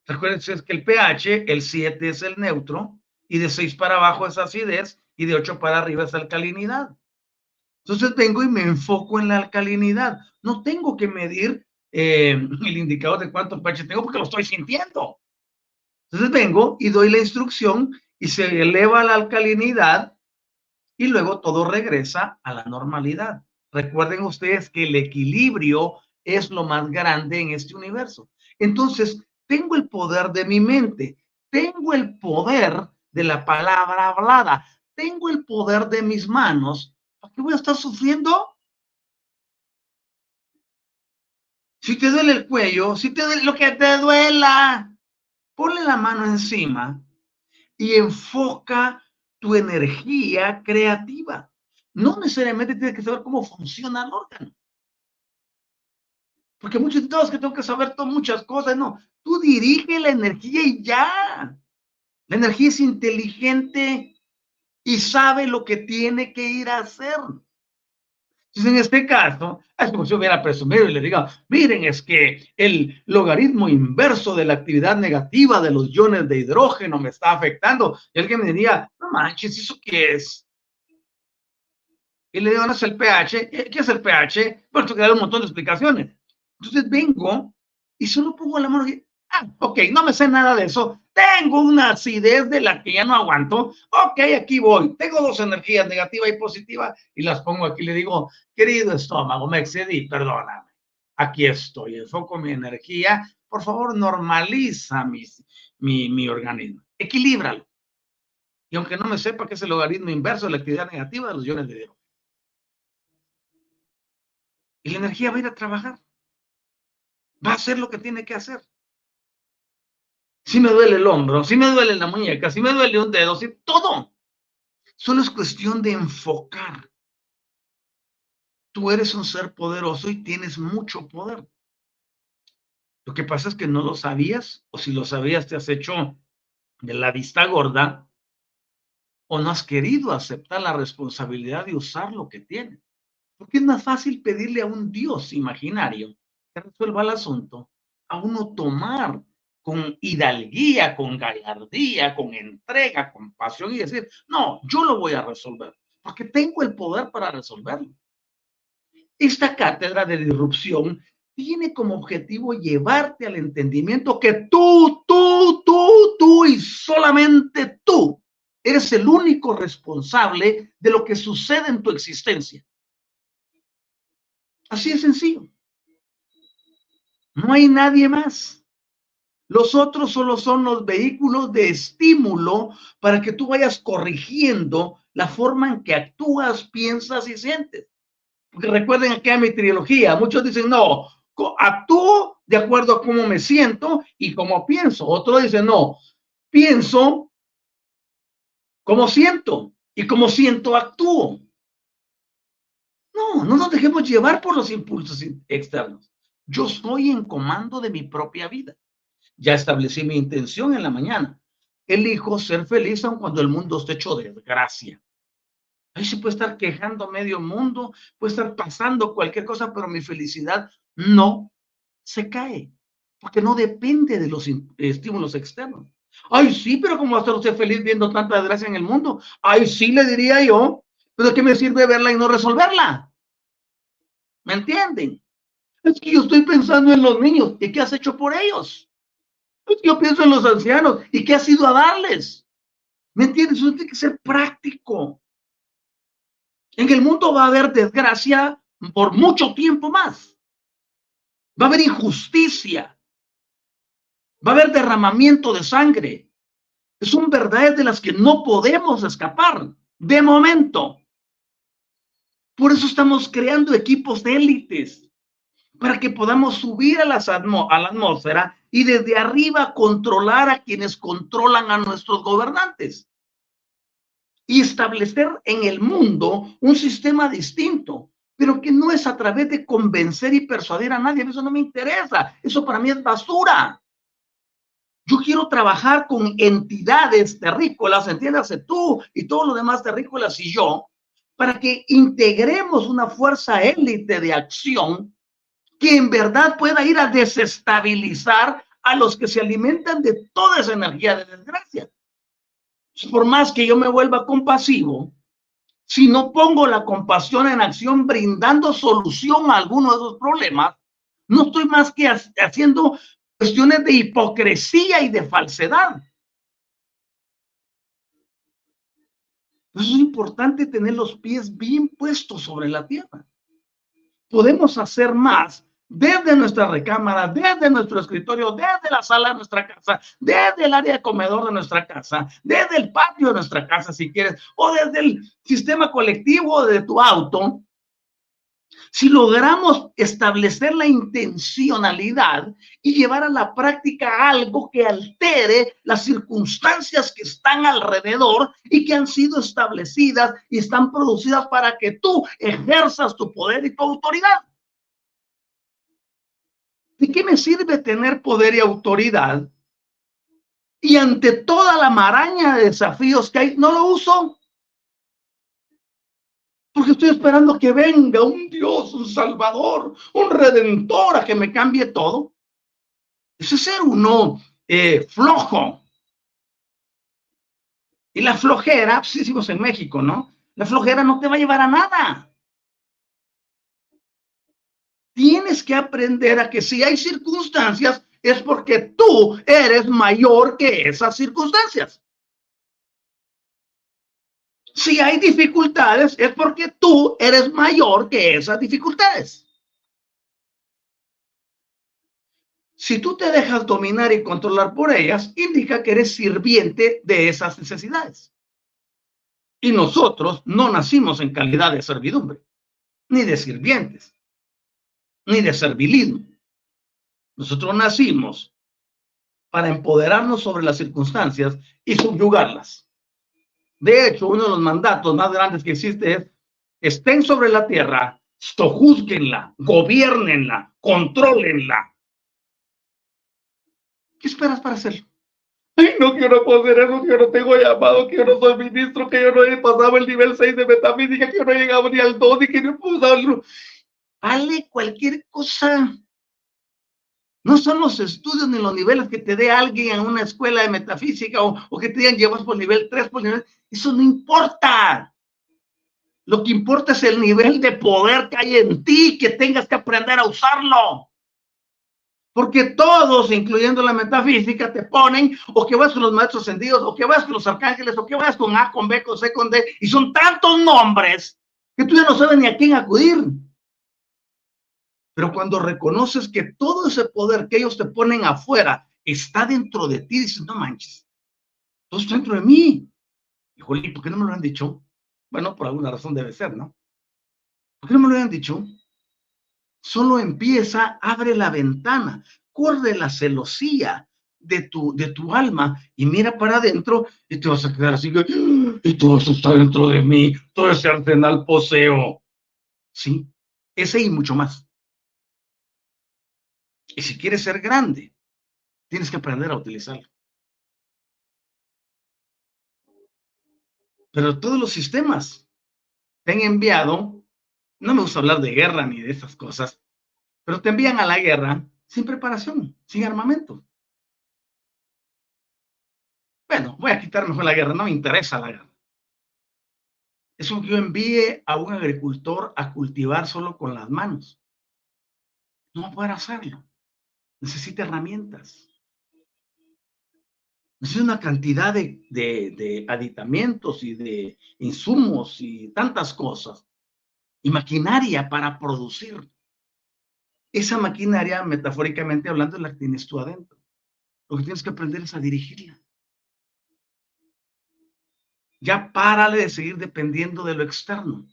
Speaker 1: Recuerden que el pH, el 7 es el neutro, y de 6 para abajo es acidez, y de 8 para arriba es alcalinidad. Entonces vengo y me enfoco en la alcalinidad. No tengo que medir eh, el indicador de cuánto pH tengo porque lo estoy sintiendo. Entonces vengo y doy la instrucción y se eleva la alcalinidad y luego todo regresa a la normalidad. Recuerden ustedes que el equilibrio es lo más grande en este universo. Entonces, tengo el poder de mi mente, tengo el poder de la palabra hablada, tengo el poder de mis manos. ¿Para qué voy a estar sufriendo? Si te duele el cuello, si te duele lo que te duela, ponle la mano encima y enfoca tu energía creativa. No necesariamente tienes que saber cómo funciona el órgano. Porque muchos todos que tengo que saber todas muchas cosas, no. Tú dirige la energía y ya. La energía es inteligente y sabe lo que tiene que ir a hacer. Entonces, en este caso, es como si hubiera presumido y le diga, miren, es que el logaritmo inverso de la actividad negativa de los iones de hidrógeno me está afectando. Y alguien me diría, no manches, ¿eso qué es? Y le digo, no es el pH. ¿Qué es el pH? Bueno, tengo que dar un montón de explicaciones. Entonces vengo y solo pongo la mano ah, ok, no me sé nada de eso. Tengo una acidez de la que ya no aguanto. Ok, aquí voy. Tengo dos energías, negativa y positiva, y las pongo aquí. Le digo, querido estómago, me excedí, perdóname. Aquí estoy, enfoco mi energía. Por favor, normaliza mi, mi, mi organismo. Equilíbralo. Y aunque no me sepa qué es el logaritmo inverso de la actividad negativa de los iones de hidrógeno. Y la energía va a ir a trabajar. Va a hacer lo que tiene que hacer si me duele el hombro, si me duele la muñeca, si me duele un dedo, si todo. Solo es cuestión de enfocar. Tú eres un ser poderoso y tienes mucho poder. Lo que pasa es que no lo sabías, o si lo sabías te has hecho de la vista gorda, o no has querido aceptar la responsabilidad de usar lo que tienes. Porque es más fácil pedirle a un Dios imaginario que resuelva el asunto, a uno tomar con hidalguía, con gallardía, con entrega, con pasión y decir, no, yo lo voy a resolver, porque tengo el poder para resolverlo. Esta cátedra de disrupción tiene como objetivo llevarte al entendimiento que tú, tú, tú, tú y solamente tú eres el único responsable de lo que sucede en tu existencia. Así es sencillo. No hay nadie más. Los otros solo son los vehículos de estímulo para que tú vayas corrigiendo la forma en que actúas, piensas y sientes. Porque recuerden aquí a mi trilogía, muchos dicen, no, actúo de acuerdo a cómo me siento y cómo pienso. Otros dicen, no, pienso como siento y como siento actúo. No, no nos dejemos llevar por los impulsos externos. Yo soy en comando de mi propia vida. Ya establecí mi intención en la mañana. Elijo ser feliz aun cuando el mundo esté hecho de desgracia. Ahí se puede estar quejando medio mundo, puede estar pasando cualquier cosa, pero mi felicidad no se cae, porque no depende de los estímulos externos. Ay, sí, pero ¿cómo va a estar usted feliz viendo tanta desgracia en el mundo? Ay, sí, le diría yo, pero ¿qué me sirve verla y no resolverla? ¿Me entienden? Es que yo estoy pensando en los niños. ¿Y qué has hecho por ellos? Yo pienso en los ancianos. ¿Y qué has ido a darles? ¿Me entiendes? Tiene que ser práctico. En el mundo va a haber desgracia por mucho tiempo más. Va a haber injusticia. Va a haber derramamiento de sangre. Es un verdad de las que no podemos escapar de momento. Por eso estamos creando equipos de élites para que podamos subir a, la atmósfera y desde arriba controlar a quienes controlan a nuestros gobernantes. Y establecer en el mundo un sistema distinto, pero que no es a través de convencer y persuadir a nadie, eso no me interesa, eso para mí es basura. Yo quiero trabajar con entidades terrícolas, entiéndase tú y todos los demás terrícolas y yo, para que integremos una fuerza élite de acción que en verdad pueda ir a desestabilizar a los que se alimentan de toda esa energía de desgracia. Por más que yo me vuelva compasivo, si no pongo la compasión en acción brindando solución a alguno de esos problemas, no estoy más que haciendo cuestiones de hipocresía y de falsedad. es importante tener los pies bien puestos sobre la tierra. Podemos hacer más desde nuestra recámara, desde nuestro escritorio, desde la sala de nuestra casa, desde el área de comedor de nuestra casa, desde el patio de nuestra casa, si quieres, o desde el sistema colectivo de tu auto, si logramos establecer la intencionalidad y llevar a la práctica algo que altere las circunstancias que están alrededor y que han sido establecidas y están producidas para que tú ejerzas tu poder y tu autoridad. ¿De qué me sirve tener poder y autoridad? Y ante toda la maraña de desafíos que hay, no lo uso. Porque estoy esperando que venga un Dios, un Salvador, un Redentor a que me cambie todo. Ese es ser uno eh, flojo. Y la flojera, pues decimos en México, ¿no? La flojera no te va a llevar a nada tienes que aprender a que si hay circunstancias es porque tú eres mayor que esas circunstancias. Si hay dificultades es porque tú eres mayor que esas dificultades. Si tú te dejas dominar y controlar por ellas, indica que eres sirviente de esas necesidades. Y nosotros no nacimos en calidad de servidumbre, ni de sirvientes ni de servilismo. Nosotros nacimos para empoderarnos sobre las circunstancias y subyugarlas. De hecho, uno de los mandatos más grandes que existe es, estén sobre la tierra, stojuzguenla, gobiernenla, controlenla. ¿Qué esperas para hacerlo? Ay, no quiero poder eso, que yo no tengo llamado, que yo no soy ministro, que yo no he pasado el nivel 6 de metafísica, que yo no he llegado ni al 2 y que no he pasado vale cualquier cosa. No son los estudios ni los niveles que te dé alguien en una escuela de metafísica o, que te digan llevas por nivel 3, por nivel. Eso no importa. Lo que importa es el nivel de poder que hay en ti, que tengas que aprender a usarlo. Porque todos, incluyendo la metafísica, te ponen o que vas con los maestros ascendidos, o que vas con los arcángeles, o que vas con A, con B, con C, con D, y son tantos nombres que tú ya no sabes ni a quién acudir. Pero cuando reconoces que todo ese poder que ellos te ponen afuera está dentro de ti, dices, no manches, todo está dentro de mí. Híjole, ¿por qué no me lo han dicho? Bueno, por alguna razón debe ser, ¿no? ¿Por qué no me lo han dicho? Solo empieza, abre la ventana, corre la celosía de tu, de tu alma y mira para adentro y te vas a quedar así, y todo eso está dentro de mí, todo ese arsenal poseo. Sí, ese y mucho más. Y si quieres ser grande, tienes que aprender a utilizarlo. Pero todos los sistemas te han enviado, no me gusta hablar de guerra ni de esas cosas, pero te envían a la guerra sin preparación, sin armamento. Bueno, voy a quitar mejor la guerra, no me interesa la guerra. Es que yo envíe a un agricultor a cultivar solo con las manos. No va a poder hacerlo. Necesita herramientas. Necesita una cantidad de, de aditamentos y de insumos y tantas cosas. Y maquinaria para producir. Esa maquinaria, metafóricamente hablando, la tienes tú adentro. Lo que tienes que aprender es a dirigirla. Ya párale de seguir dependiendo de lo externo.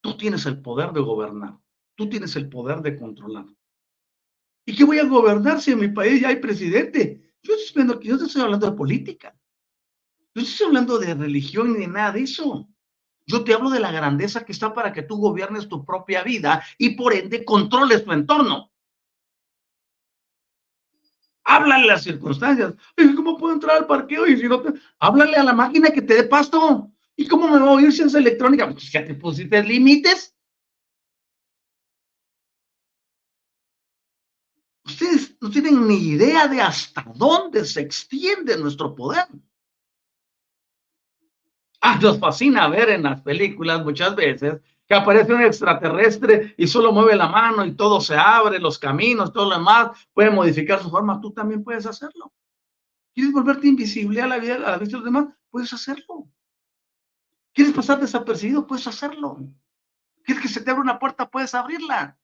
Speaker 1: Tú tienes el poder de gobernar. Tú tienes el poder de controlar. ¿Y qué voy a gobernar si en mi país ya hay presidente? Yo yo estoy hablando de política. Yo estoy hablando de religión ni de nada de eso. Yo te hablo de la grandeza que está para que tú gobiernes tu propia vida y por ende controles tu entorno. Háblale las circunstancias. ¿Cómo puedo entrar al parqueo? Y si no te... Háblale a la máquina que te dé pasto. ¿Y cómo me voy a sin esa electrónica? Pues ya te pusiste límites. No tienen ni idea de hasta dónde se extiende nuestro poder. Ah, nos fascina ver en las películas muchas veces que aparece un extraterrestre y solo mueve la mano y todo se abre, los caminos, todo lo demás, puede modificar su forma, tú también puedes hacerlo. ¿Quieres volverte invisible a la vida, a la vista de los demás? Puedes hacerlo. ¿Quieres pasar desapercibido? Puedes hacerlo. ¿Quieres que se te abra una puerta? Puedes abrirla.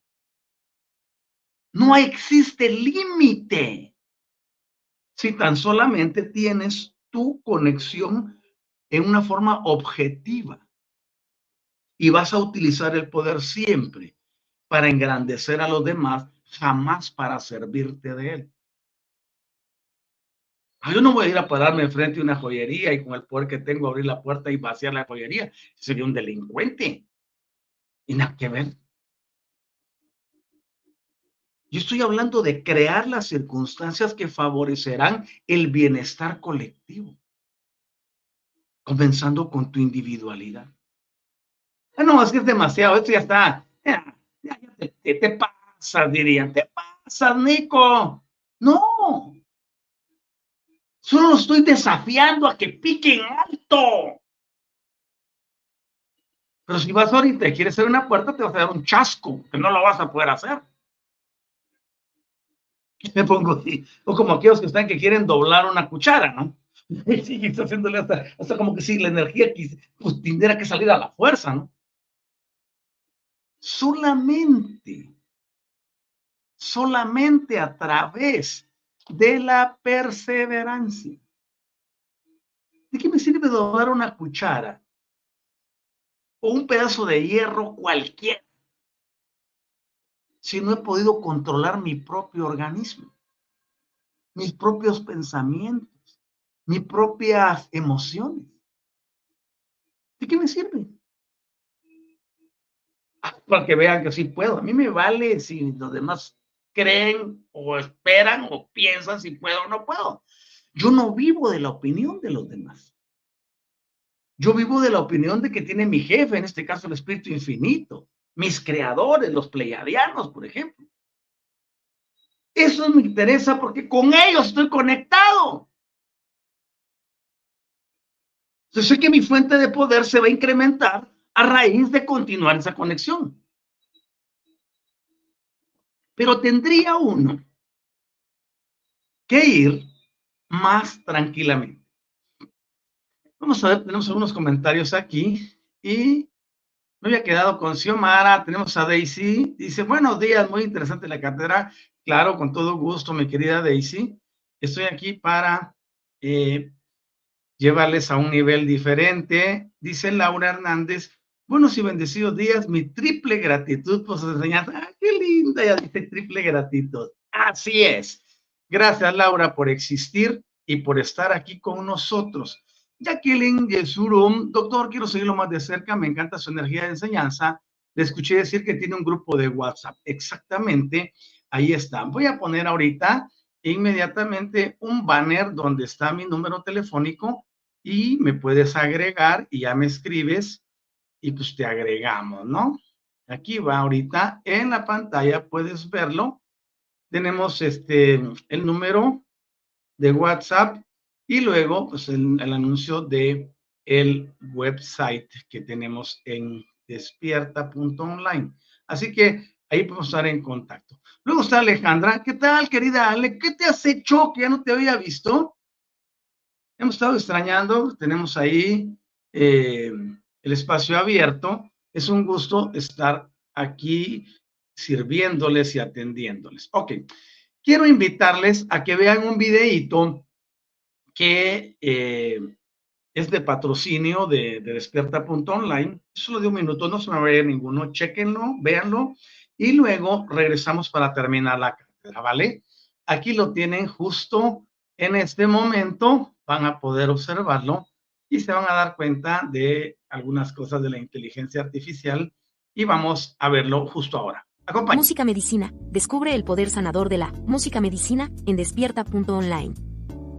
Speaker 1: No existe límite. Si tan solamente tienes tu conexión en una forma objetiva. Y vas a utilizar el poder siempre para engrandecer a los demás, jamás para servirte de él. Ah, yo no voy a ir a pararme frente a una joyería y con el poder que tengo abrir la puerta y vaciar la joyería. Sería un delincuente. Y nada que ver. Yo estoy hablando de crear las circunstancias que favorecerán el bienestar colectivo comenzando con tu individualidad. Ah, no, es que es demasiado, esto ya está. Ya, ya, te, te, pasas, dirían, te pasas, Nico. No. Solo lo estoy desafiando a que piquen alto. Pero si vas ahorita y quieres hacer una puerta, te vas a dar un chasco, que no lo vas a poder hacer. [laughs] Me pongo o como aquellos que están que quieren doblar una cuchara, ¿no? [laughs] Sí, está haciéndole hasta, hasta como que si la energía pues, tendría que salir a la fuerza, ¿no? Solamente, solamente a través de la perseverancia. ¿De qué me sirve doblar una cuchara o un pedazo de hierro cualquiera si no he podido controlar mi propio organismo, mis propios pensamientos? mis propias emociones. ¿De qué me sirve? Ah, para que vean que sí puedo. A mí me vale si los demás creen o esperan o piensan si puedo o no puedo. Yo no vivo de la opinión de los demás. Yo vivo de la opinión de que tiene mi jefe, en este caso el Espíritu Infinito, mis creadores, los pleiadianos, por ejemplo. Eso me interesa porque con ellos estoy conectado. Yo sé que mi fuente de poder se va a incrementar a raíz de continuar esa conexión. Pero tendría uno que ir más tranquilamente. Vamos a ver, tenemos algunos comentarios aquí y me había quedado con Xiomara, tenemos a Daisy, dice, buenos días, muy interesante la cátedra, claro, con todo gusto, mi querida Daisy, estoy aquí para eh, llevarles a un nivel diferente, dice Laura Hernández, buenos y bendecidos días, mi triple gratitud por sus enseñanzas, ¡Ah, qué linda, ya dice triple gratitud, así es, gracias Laura por existir y por estar aquí con nosotros. Jacqueline Yesurum, doctor, quiero seguirlo más de cerca, me encanta su energía de enseñanza. Le escuché decir que tiene un grupo de WhatsApp. Exactamente, ahí está. Voy a poner ahorita inmediatamente un banner donde está mi número telefónico y me puedes agregar y ya me escribes y pues te agregamos, ¿no? Aquí va ahorita en la pantalla, puedes verlo. Tenemos este, el número de WhatsApp y luego, pues el, anuncio de el website que tenemos en despierta.online. Así que ahí podemos estar en contacto. Luego está Alejandra. ¿Qué tal, querida Ale? ¿Qué te has hecho que ya no te había visto? Hemos estado extrañando. Tenemos ahí eh, el espacio abierto. Es un gusto estar aquí sirviéndoles y atendiéndoles. Ok, quiero invitarles a que vean un videíto que eh, es de patrocinio de, de Despierta.online. Solo de un minuto, no se me vaya ninguno. Chequenlo, véanlo y luego regresamos para terminar la cátedra, ¿vale? Aquí lo tienen justo en este momento. Van a poder observarlo y se van a dar cuenta de algunas cosas de la inteligencia artificial y vamos a verlo justo ahora.
Speaker 2: Acompáñenme. Música Medicina. Descubre el poder sanador de la música medicina en despierta.online.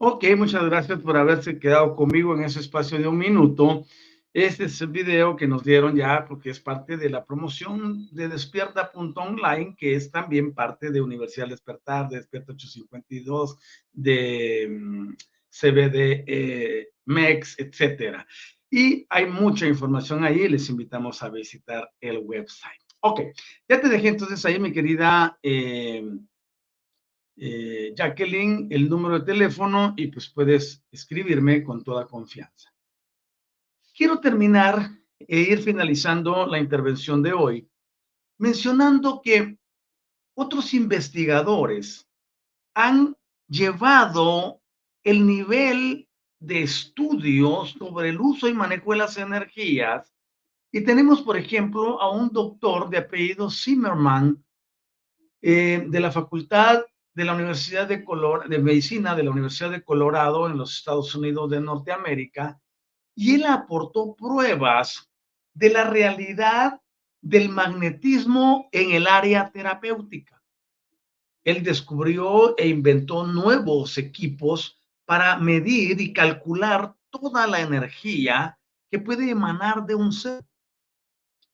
Speaker 1: Ok, muchas gracias por haberse quedado conmigo en ese espacio de un minuto. Este es el video que nos dieron ya porque es parte de la promoción de Despierta.online, que es también parte de Universidad Despertar, de Despierta 852, de mm, CBD eh, MEX, etcétera. Y hay mucha información ahí, les invitamos a visitar el website. Ok, ya te dejé entonces ahí, mi querida eh, eh, Jacqueline el número de teléfono y pues puedes escribirme con toda confianza. Quiero terminar e ir finalizando la intervención de hoy mencionando que otros investigadores han llevado el nivel de estudios sobre el uso y manejo de las energías y tenemos, por ejemplo, a un doctor de apellido Zimmerman eh, de la Facultad de la Universidad de, de Medicina de la Universidad de Colorado en los Estados Unidos de Norteamérica y él aportó pruebas de la realidad del magnetismo en el área terapéutica. Él descubrió e inventó nuevos equipos para medir y calcular toda la energía que puede emanar de un ser.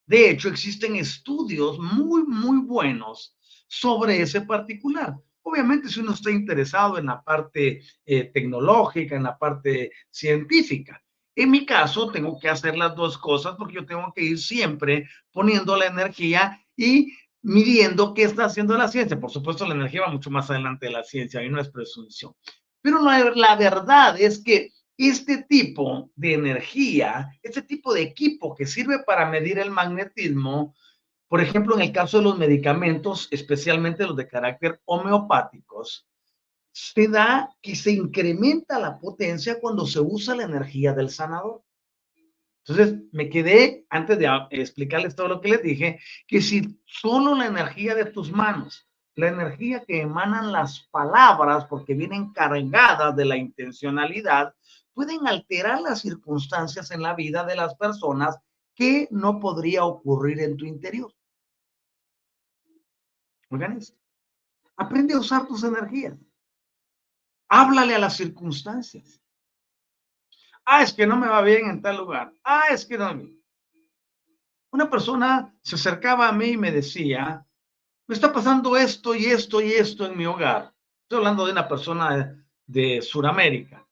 Speaker 1: De hecho, existen estudios muy, muy buenos sobre ese particular. Obviamente, si uno está interesado en la parte eh, tecnológica, en la parte científica. En mi caso, tengo que hacer las dos cosas porque yo tengo que ir siempre poniendo la energía y midiendo qué está haciendo la ciencia. Por supuesto, la energía va mucho más adelante de la ciencia, ahí no es presunción. Pero la, la verdad es que este tipo de energía, este tipo de equipo que sirve para medir el magnetismo, por ejemplo, en el caso de los medicamentos, especialmente los de carácter homeopáticos, se da que se incrementa la potencia cuando se usa la energía del sanador. Entonces, me quedé, antes de explicarles todo lo que les dije, que si solo la energía de tus manos, la energía que emanan las palabras, porque vienen cargadas de la intencionalidad, pueden alterar las circunstancias en la vida de las personas que no podría ocurrir en tu interior. Oigan Aprende a usar tus energías. Háblale a las circunstancias. Ah, es que no me va bien en tal lugar. Ah, es que no. Una persona se acercaba a mí y me decía, me está pasando esto y esto y esto en mi hogar. Estoy hablando de una persona de, Sudamérica.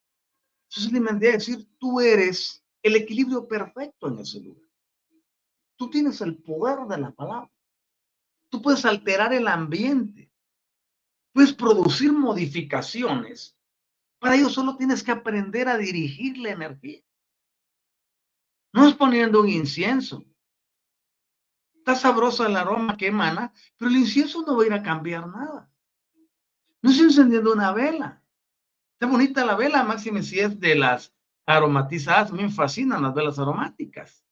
Speaker 1: Entonces le mandé a decir, tú eres el equilibrio perfecto en ese lugar. Tú tienes el poder de la palabra. Tú puedes alterar el ambiente. Puedes producir modificaciones para ello solo tienes que aprender a dirigir la energía. No es poniendo un incienso. Está sabroso el aroma que emana, pero el incienso no va a ir a cambiar nada. No es encendiendo una vela. Está bonita la vela, máxime si es de las aromatizadas. me fascinan las velas aromáticas.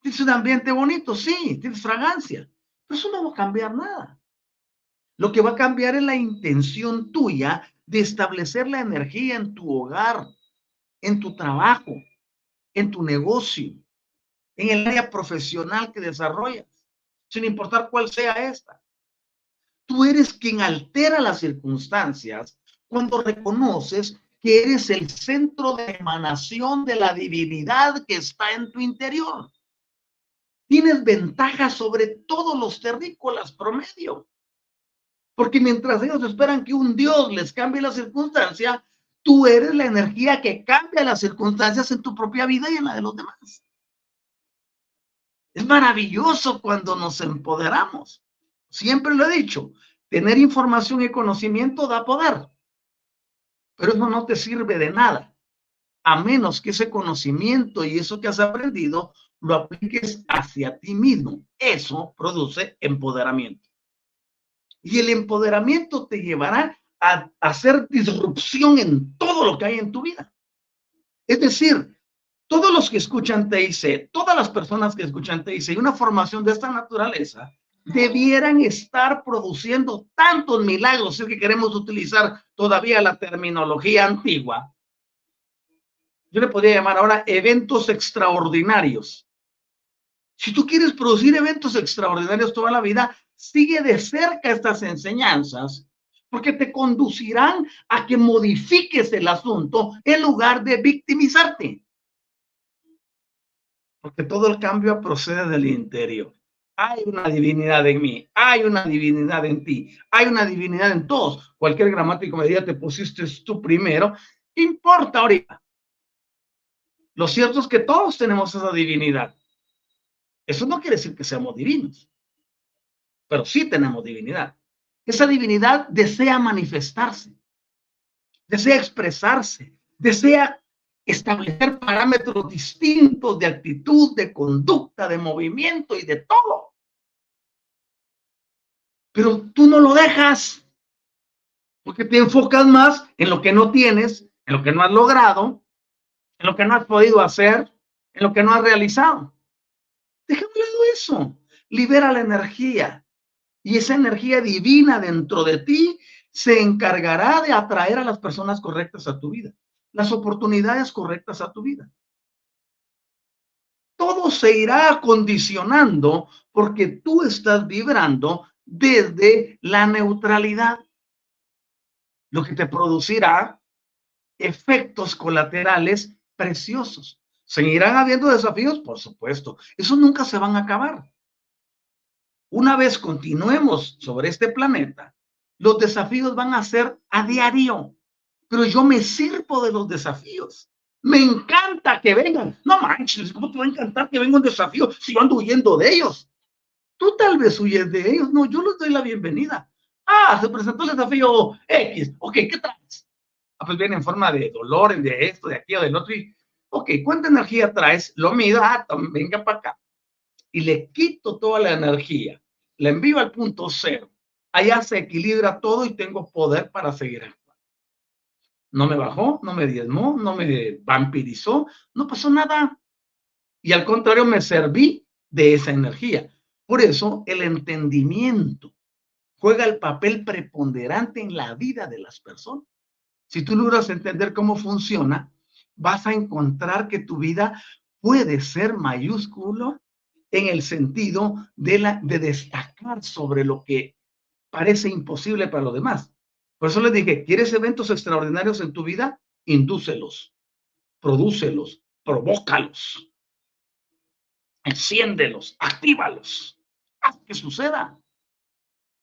Speaker 1: Tienes un ambiente bonito, sí, tienes fragancia, pero eso no va a cambiar nada. Lo que va a cambiar es la intención tuya de establecer la energía en tu hogar, en tu trabajo, en tu negocio, en el área profesional que desarrollas, sin importar cuál sea esta. Tú eres quien altera las circunstancias cuando reconoces que eres el centro de emanación de la divinidad que está en tu interior. Tienes ventaja sobre todos los terrícolas promedio. Porque mientras ellos esperan que un Dios les cambie la circunstancia, tú eres la energía que cambia las circunstancias en tu propia vida y en la de los demás. Es maravilloso cuando nos empoderamos. Siempre lo he dicho, tener información y conocimiento da poder, pero eso no te sirve de nada, a menos que ese conocimiento y eso que has aprendido lo apliques hacia ti mismo. Eso produce empoderamiento. Y el empoderamiento te llevará a hacer disrupción en todo lo que hay en tu vida. Es decir, todos los que escuchan TIC, todas las personas que escuchan TIC una formación de esta naturaleza, debieran estar produciendo tantos milagros, es que queremos utilizar todavía la terminología antigua. Yo le podría llamar ahora eventos extraordinarios. Si tú quieres producir eventos extraordinarios toda la vida, sigue de cerca estas enseñanzas porque te conducirán a que modifiques el asunto en lugar de victimizarte. Porque todo el cambio procede del interior. Hay una divinidad en mí, hay una divinidad en ti, hay una divinidad en todos. Cualquier gramático me diga, te pusiste tú primero. ¿Qué importa ahorita? Lo cierto es que todos tenemos esa divinidad. Eso no quiere decir que seamos divinos pero sí tenemos divinidad. Esa divinidad desea manifestarse, desea expresarse, desea establecer parámetros distintos de actitud, de conducta, de movimiento y de todo. Pero tú no lo dejas, porque te enfocas más en lo que no tienes, en lo que no has logrado, en lo que no has podido hacer, en lo que no has realizado. Eso. Libera la energía, y esa energía divina dentro de ti se encargará de atraer a las personas correctas a tu vida, las oportunidades correctas a tu vida. Todo se irá acondicionando porque tú estás vibrando desde la neutralidad, lo que te producirá efectos colaterales preciosos. ¿Seguirán habiendo desafíos? Por supuesto. Esos nunca se van a acabar. Una vez continuemos sobre este planeta, los desafíos van a ser a diario, pero yo me sirvo de los desafíos. Me encanta que vengan. No manches, ¿cómo te va a encantar que venga un desafío si yo ando huyendo de ellos? Tú tal vez huyes de ellos. No, yo les doy la bienvenida. Ah, se presentó el desafío X. Ok, ¿qué traes? Ah, pues viene en forma de dolor, de esto, de aquí o del otro. Ok, ¿cuánta energía traes? Lo mido, ah, venga para acá y le quito toda la energía, le envío al punto cero. Allá se equilibra todo y tengo poder para seguir actuando. No me bajó, no me diezmó, no me vampirizó, no pasó nada. y al contrario me serví de esa energía. Por eso el entendimiento juega el papel preponderante en la vida de las personas. Si tú logras entender cómo funciona, vas a encontrar que tu vida puede ser mayúsculo en el sentido de, la, de destacar sobre lo que parece imposible para los demás. Por eso les dije, ¿quieres eventos extraordinarios en tu vida? Indúcelos, prodúcelos, provócalos, enciéndelos, actívalos, haz que suceda.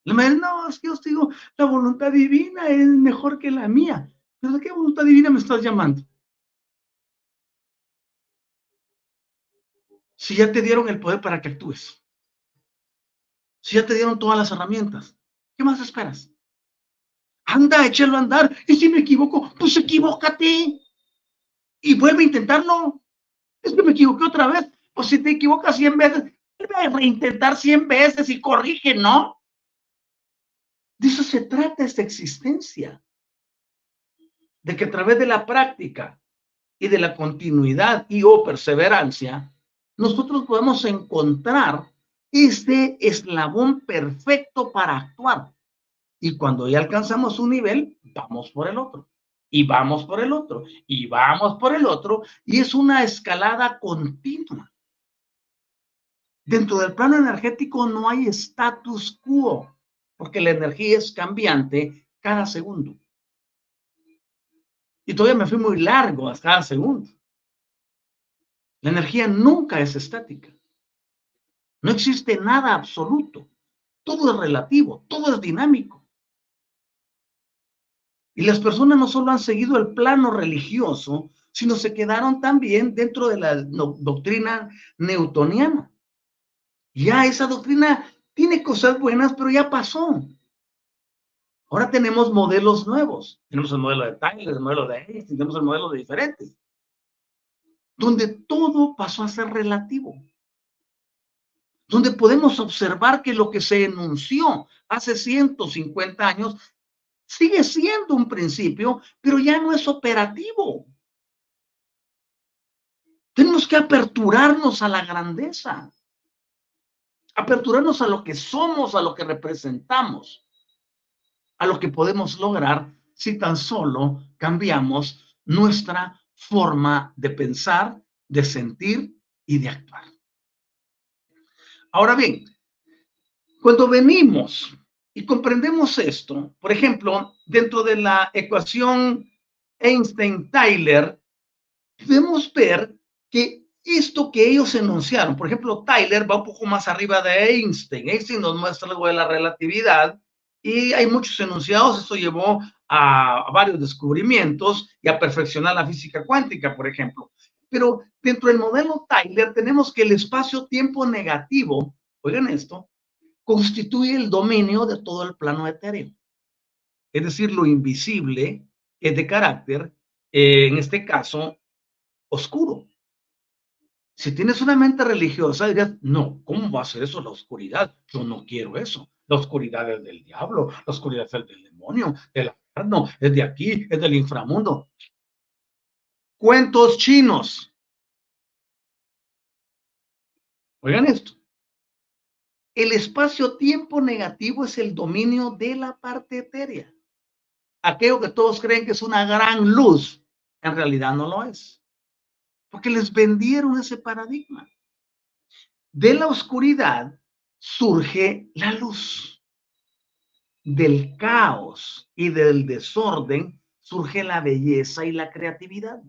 Speaker 1: No, es que os digo, la voluntad divina es mejor que la mía. ¿Pero de qué voluntad divina me estás llamando? Si ya te dieron el poder para que actúes. Si ya te dieron todas las herramientas. ¿Qué más esperas? Anda, échalo a andar. Y si me equivoco, pues equivócate. Y vuelve a intentarlo. Es que me equivoqué otra vez. Pues si te equivocas 100 veces, vuelve a reintentar 100 veces y corrige, ¿no? De eso se trata esta existencia. De que a través de la práctica y de la continuidad y o perseverancia, nosotros podemos encontrar este eslabón perfecto para actuar. Y cuando ya alcanzamos un nivel, vamos por el otro. Y vamos por el otro. Y vamos por el otro. Y es una escalada continua. Dentro del plano energético no hay status quo porque la energía es cambiante cada segundo. Y todavía me fui muy largo a cada segundo. La energía nunca es estática. No existe nada absoluto. Todo es relativo, todo es dinámico. Y las personas no solo han seguido el plano religioso, sino se quedaron también dentro de la doctrina newtoniana. Ya esa doctrina tiene cosas buenas, pero ya pasó. Ahora tenemos modelos nuevos. Tenemos el modelo de Tyler, el modelo de Einstein, tenemos el modelo de diferentes. Donde todo pasó a ser relativo. Donde podemos observar que lo que se enunció hace 150 años sigue siendo un principio, pero ya no es operativo. Tenemos que aperturarnos a la grandeza aperturarnos a lo que somos, a lo que representamos, a lo que podemos lograr si tan solo cambiamos nuestra forma de pensar, de sentir y de actuar. Ahora bien, cuando venimos y comprendemos esto, por ejemplo, dentro de la ecuación Einstein-Tyler, debemos ver que esto que ellos enunciaron, por ejemplo, Tyler va un poco más arriba de Einstein. Einstein nos muestra algo de la relatividad y hay muchos enunciados. Eso llevó a, varios descubrimientos y a perfeccionar la física cuántica, por ejemplo. Pero dentro del modelo Tyler tenemos que el espacio-tiempo negativo, oigan esto, constituye el dominio de todo el plano etéreo. Es decir, lo invisible es de carácter, eh, en este caso, oscuro. Si tienes una mente religiosa, dirías, no, ¿cómo va a ser eso la oscuridad? Yo no quiero eso. La oscuridad es del diablo, la oscuridad es del demonio, del no, es de aquí, es del inframundo. Cuentos chinos. Oigan esto. El espacio-tiempo negativo es el dominio de la parte etérea. Aquello que todos creen que es una gran luz, en realidad no lo es porque les vendieron ese paradigma. De la oscuridad surge la luz. Del caos y del desorden surge la belleza y la creatividad.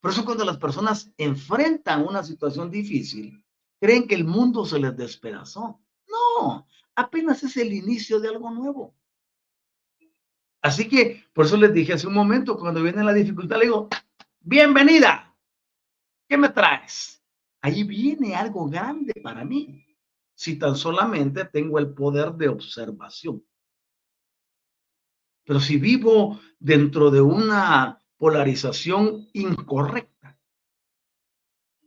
Speaker 1: Por eso cuando las personas enfrentan una situación difícil, creen que el mundo se les despedazó. No, apenas es el inicio de algo nuevo. Así que, por eso les dije hace un momento, cuando viene la dificultad, le digo, bienvenida. ¿Qué me traes? Ahí viene algo grande para mí, si tan solamente tengo el poder de observación. Pero si vivo dentro de una polarización incorrecta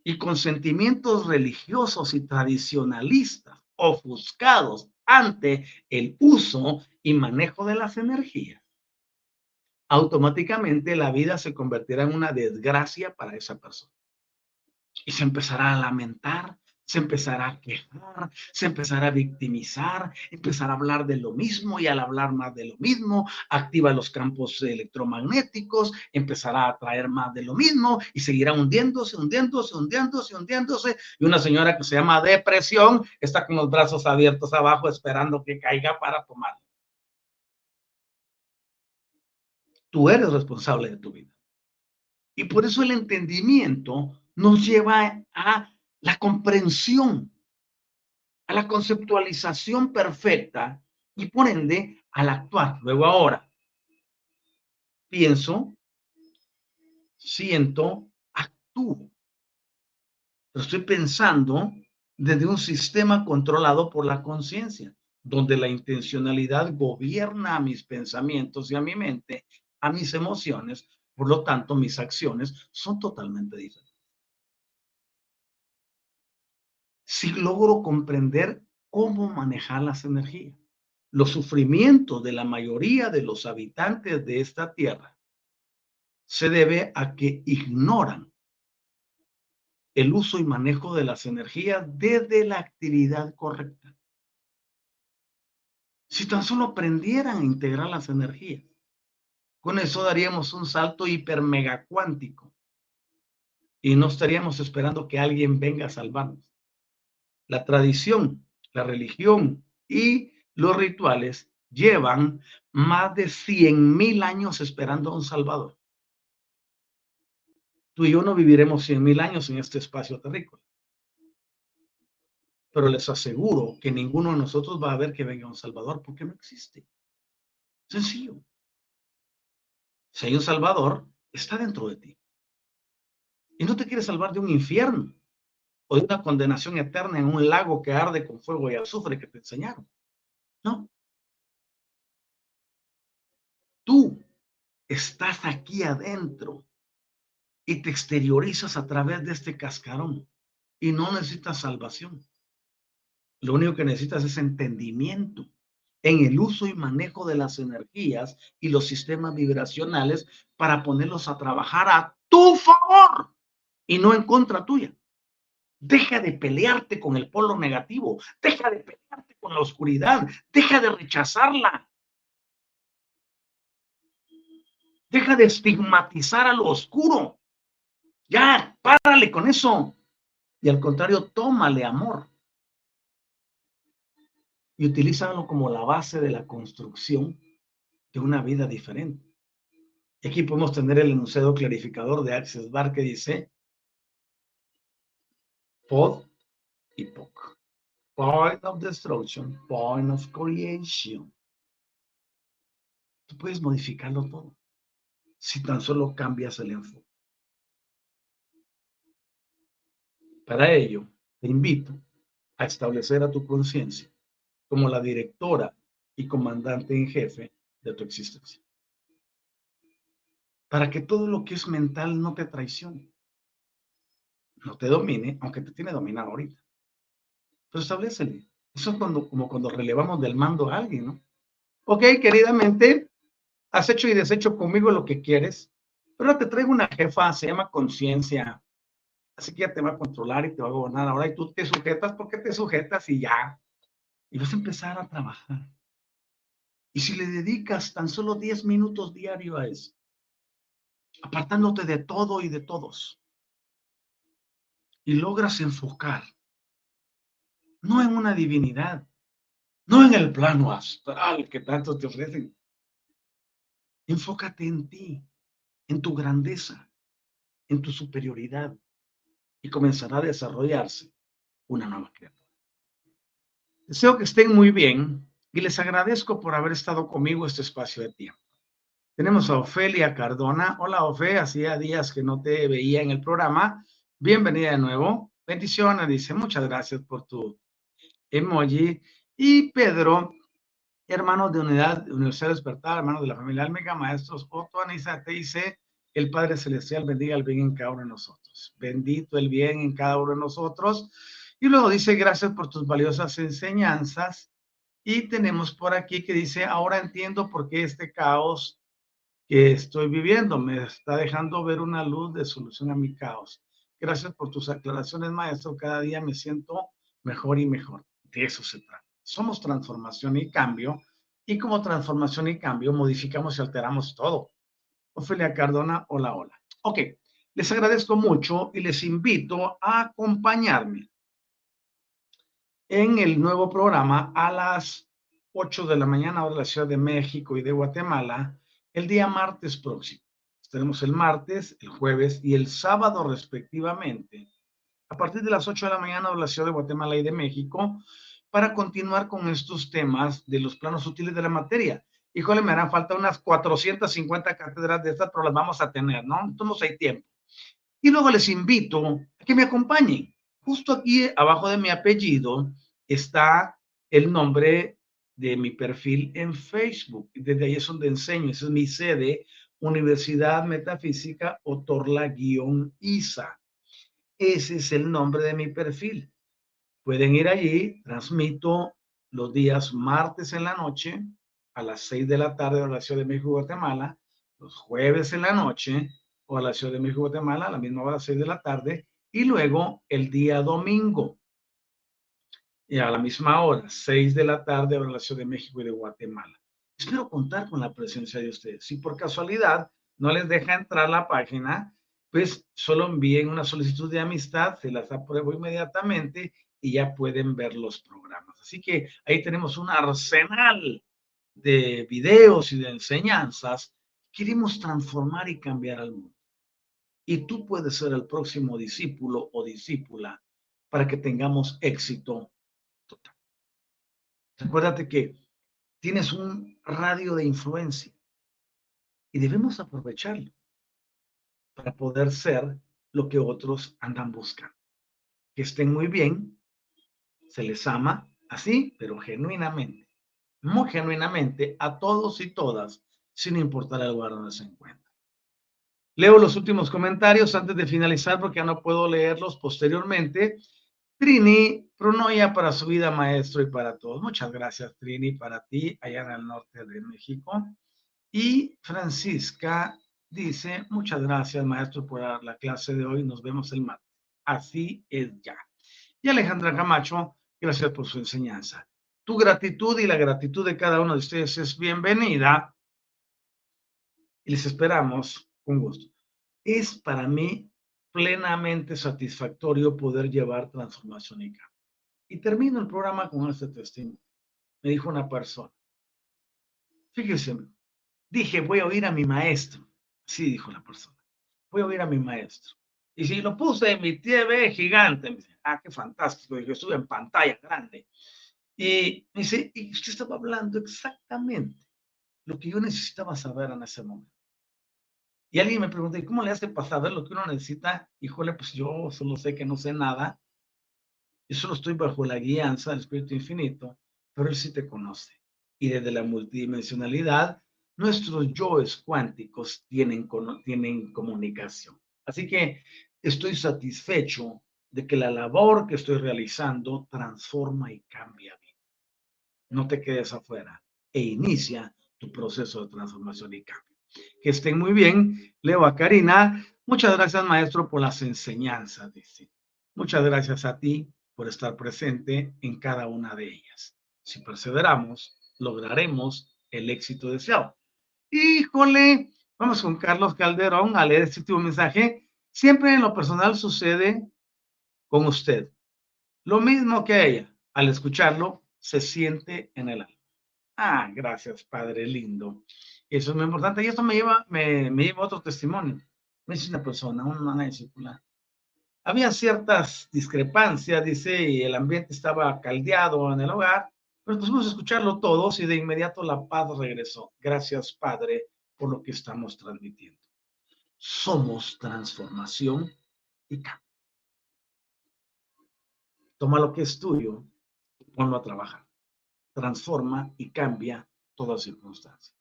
Speaker 1: y con sentimientos religiosos y tradicionalistas ofuscados ante el uso y manejo de las energías, automáticamente la vida se convertirá en una desgracia para esa persona. Y se empezará a lamentar, se empezará a quejar, se empezará a victimizar, empezará a hablar de lo mismo y al hablar más de lo mismo, activa los campos electromagnéticos, empezará a traer más de lo mismo y seguirá hundiéndose, hundiéndose, hundiéndose, hundiéndose. Y una señora que se llama depresión está con los brazos abiertos abajo esperando que caiga para tomarlo. Tú eres responsable de tu vida. Y por eso el entendimiento nos lleva a la comprensión, a la conceptualización perfecta y por ende al actuar. Luego ahora, pienso, siento, actúo. Pero estoy pensando desde un sistema controlado por la conciencia, donde la intencionalidad gobierna a mis pensamientos y a mi mente, a mis emociones, por lo tanto mis acciones son totalmente diferentes. Si logro comprender cómo manejar las energías. Los sufrimientos de la mayoría de los habitantes de esta tierra se debe a que ignoran el uso y manejo de las energías desde la actividad correcta. Si tan solo aprendieran a integrar las energías, con eso daríamos un salto hiper mega cuántico y no estaríamos esperando que alguien venga a salvarnos la tradición, la religión y los rituales llevan más de 100 mil años esperando a un Salvador. Tú y yo no viviremos 100 mil años en este espacio terrícola. Pero les aseguro que ninguno de nosotros va a ver que venga un Salvador porque no existe. Sencillo. Si hay un Salvador, está dentro de ti. Y no te quiere salvar de un infierno o de una condenación eterna en un lago que arde con fuego y azufre que te enseñaron. No. Tú estás aquí adentro y te exteriorizas a través de este cascarón y no necesitas salvación. Lo único que necesitas es entendimiento en el uso y manejo de las energías y los sistemas vibracionales para ponerlos a trabajar a tu favor y no en contra tuya. Deja de pelearte con el polo negativo, deja de pelearte con la oscuridad, deja de rechazarla. Deja de estigmatizar a lo oscuro. Ya, párale con eso. Y al contrario, tómale amor. Y utilízalo como la base de la construcción de una vida diferente. Y aquí podemos tener el enunciado clarificador de Access Bar que dice, pod y POC. Point of destruction, point of creation. Tú puedes modificarlo todo si tan solo cambias el enfoque. Para ello, te invito a establecer a tu conciencia como la directora y comandante en jefe de tu existencia. Para que todo lo que es mental no te traicione no te domine, aunque te tiene dominado ahorita. Pero establecele. Eso es cuando, como cuando relevamos del mando a alguien, ¿no? Ok, queridamente, has hecho y deshecho conmigo lo que quieres, pero te traigo una jefa, se llama conciencia. Así que ya te va a controlar y te va a gobernar ahora y tú te sujetas porque te sujetas y ya. Y vas a empezar a trabajar. Y si le dedicas tan solo 10 minutos diario a eso, apartándote de todo y de todos, y logras enfocar, no en una divinidad, no en el plano astral que tanto te ofrecen. Enfócate en ti, en tu grandeza, en tu superioridad y comenzará a desarrollarse una nueva criatura. Deseo que estén muy bien y les agradezco por haber estado conmigo este espacio de tiempo. Tenemos a Ofelia Cardona. Hola, Ofe, hacía días que no te veía en el programa Bienvenida de nuevo. Bendiciones, dice. Muchas gracias por tu emoji. Y Pedro, hermano de Unidad Universidad Despertar, hermano de la familia Almega, maestros Otto Anisa, te dice, el Padre Celestial bendiga el bien en cada uno de nosotros. Bendito el bien en cada uno de nosotros. Y luego dice, gracias por tus valiosas enseñanzas. Y tenemos por aquí que dice, ahora entiendo por qué este caos que estoy viviendo me está dejando ver una luz de solución a mi caos Gracias por tus aclaraciones, maestro. Cada día me siento mejor y mejor. De eso se trata. Somos transformación y cambio. Y como transformación y cambio, modificamos y alteramos todo. Ofelia Cardona, hola, hola. Ok, les agradezco mucho y les invito a acompañarme en el nuevo programa a las 8 de la mañana, hora de la Ciudad de México y de Guatemala, el día martes próximo. Tenemos el martes, el jueves y el sábado respectivamente, a partir de las 8 de la mañana, de la Ciudad de Guatemala y de México, para continuar con estos temas de los planos útiles de la materia. Híjole, me harán falta unas 450 cátedras de estas, pero las vamos a tener, ¿no? Entonces hay tiempo. Y luego les invito a que me acompañen. Justo aquí abajo de mi apellido está el nombre de mi perfil en Facebook. Desde ahí es donde enseño. Esa es mi sede, Universidad Metafísica Otorla-ISA. Ese es el nombre de mi perfil. Pueden ir allí, transmito los días martes en la noche a las 6 de la tarde a la Ciudad de México, Guatemala, los jueves en la noche o a la Ciudad de México, Guatemala, a la misma hora, 6 de la tarde, y luego el día domingo y a la misma hora, 6 de la tarde, a la Ciudad de México y de Guatemala. Espero contar con la presencia de ustedes. Si por casualidad no les deja entrar la página, pues solo envíen una solicitud de amistad, se las apruebo inmediatamente y ya pueden ver los programas. Así que ahí tenemos un arsenal de videos y de enseñanzas. Queremos transformar y cambiar al mundo. Y tú puedes ser el próximo discípulo o discípula para que tengamos éxito total. Recuérdate que tienes un radio de influencia y debemos aprovecharlo para poder ser lo que otros andan buscando. Que estén muy bien, se les ama así, pero genuinamente, muy genuinamente a todos y todas, sin importar el lugar donde se encuentren. Leo los últimos comentarios antes de finalizar porque ya no puedo leerlos posteriormente. Trini, pronoia para su vida, maestro, y para todos. Muchas gracias, Trini, para ti, allá en el norte de México. Y Francisca dice, muchas gracias, maestro, por la clase de hoy. Nos vemos el martes. Así es ya. Y Alejandra Camacho, gracias por su enseñanza. Tu gratitud y la gratitud de cada uno de ustedes es bienvenida. Y les esperamos con gusto. Es para mí plenamente satisfactorio poder llevar transformación y cambio. Y termino el programa con este testimonio. Me dijo una persona, fíjese, dije, voy a oír a mi maestro. Sí, dijo la persona, voy a oír a mi maestro. Y si lo puse en mi TV gigante, me dice, ah, qué fantástico, dije, estuve en pantalla grande. Y me dice, y usted estaba hablando exactamente lo que yo necesitaba saber en ese momento. Y alguien me pregunta, ¿y cómo le hace para saber lo que uno necesita? Híjole, pues yo solo sé que no sé nada. Yo solo estoy bajo la guianza del Espíritu Infinito, pero Él sí te conoce. Y desde la multidimensionalidad, nuestros yoes cuánticos tienen, tienen comunicación. Así que estoy satisfecho de que la labor que estoy realizando transforma y cambia vida. No te quedes afuera e inicia tu proceso de transformación y cambio. Que estén muy bien. Leo a Karina. Muchas gracias, maestro, por las enseñanzas, dice. Muchas gracias a ti por estar presente en cada una de ellas. Si perseveramos, lograremos el éxito deseado. Híjole, vamos con Carlos Calderón a leer este último mensaje. Siempre en lo personal sucede con usted. Lo mismo que ella, al escucharlo, se siente en el alma. Ah, gracias, Padre lindo. Eso es muy importante. Y esto me lleva, me, me lleva a otro testimonio. Me dice una persona, una discípula. Había ciertas discrepancias, dice, y el ambiente estaba caldeado en el hogar, pero pusimos a escucharlo todos y de inmediato la paz regresó. Gracias, Padre, por lo que estamos transmitiendo. Somos transformación y cambio. Toma lo que es tuyo y ponlo a trabajar. Transforma y cambia toda circunstancia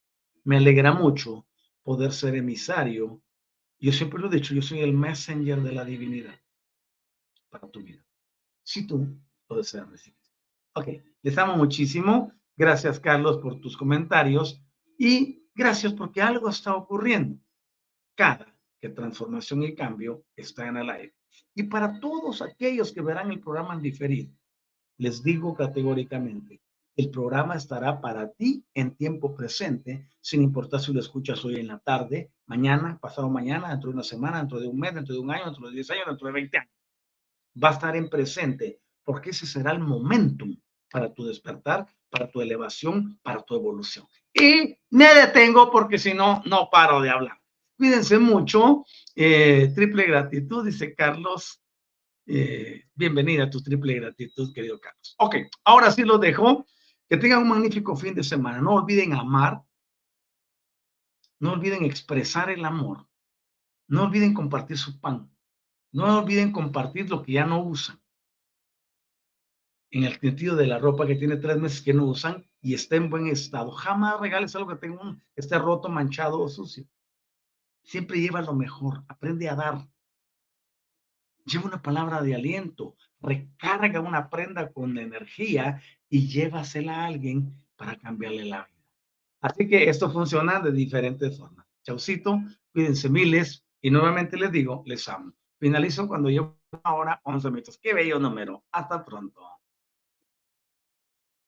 Speaker 1: me alegra mucho poder ser emisario. Yo siempre lo he dicho, yo soy el messenger de la divinidad para tu vida. Si tú lo deseas recibir. Ok, les amo muchísimo. Gracias, Carlos, por tus comentarios y gracias porque algo está ocurriendo. Cada que transformación y cambio está en el aire. Y para todos aquellos que verán el programa en diferido, les digo categóricamente, el programa estará para ti en tiempo presente, sin importar si lo escuchas hoy en la tarde, mañana, pasado mañana, dentro de una semana, dentro de un mes, dentro de un año, dentro de 10 años, dentro de 20 años. Va a estar en presente, porque ese será el momentum para tu despertar, para tu elevación, para tu evolución. Y me detengo porque si no, no paro de hablar. Cuídense mucho. Eh, triple gratitud, dice Carlos. Eh, bienvenida a tu triple gratitud, querido Carlos. Ok, ahora sí lo dejo. Que tengan un magnífico fin de semana. No olviden amar. No olviden expresar el amor. No olviden compartir su pan. No olviden compartir lo que ya no usan. En el sentido de la ropa que tiene tres meses que no usan y está en buen estado. Jamás regales algo que tenga un, esté roto, manchado o sucio. Siempre lleva lo mejor. Aprende a dar. Lleva una palabra de aliento. Recarga una prenda con energía y llévasela a alguien para cambiarle la vida. Así que esto funciona de diferentes formas. Chaucito, cuídense miles y nuevamente les digo, les amo. Finalizo cuando llevo una hora 11 minutos. Qué bello número. Hasta pronto.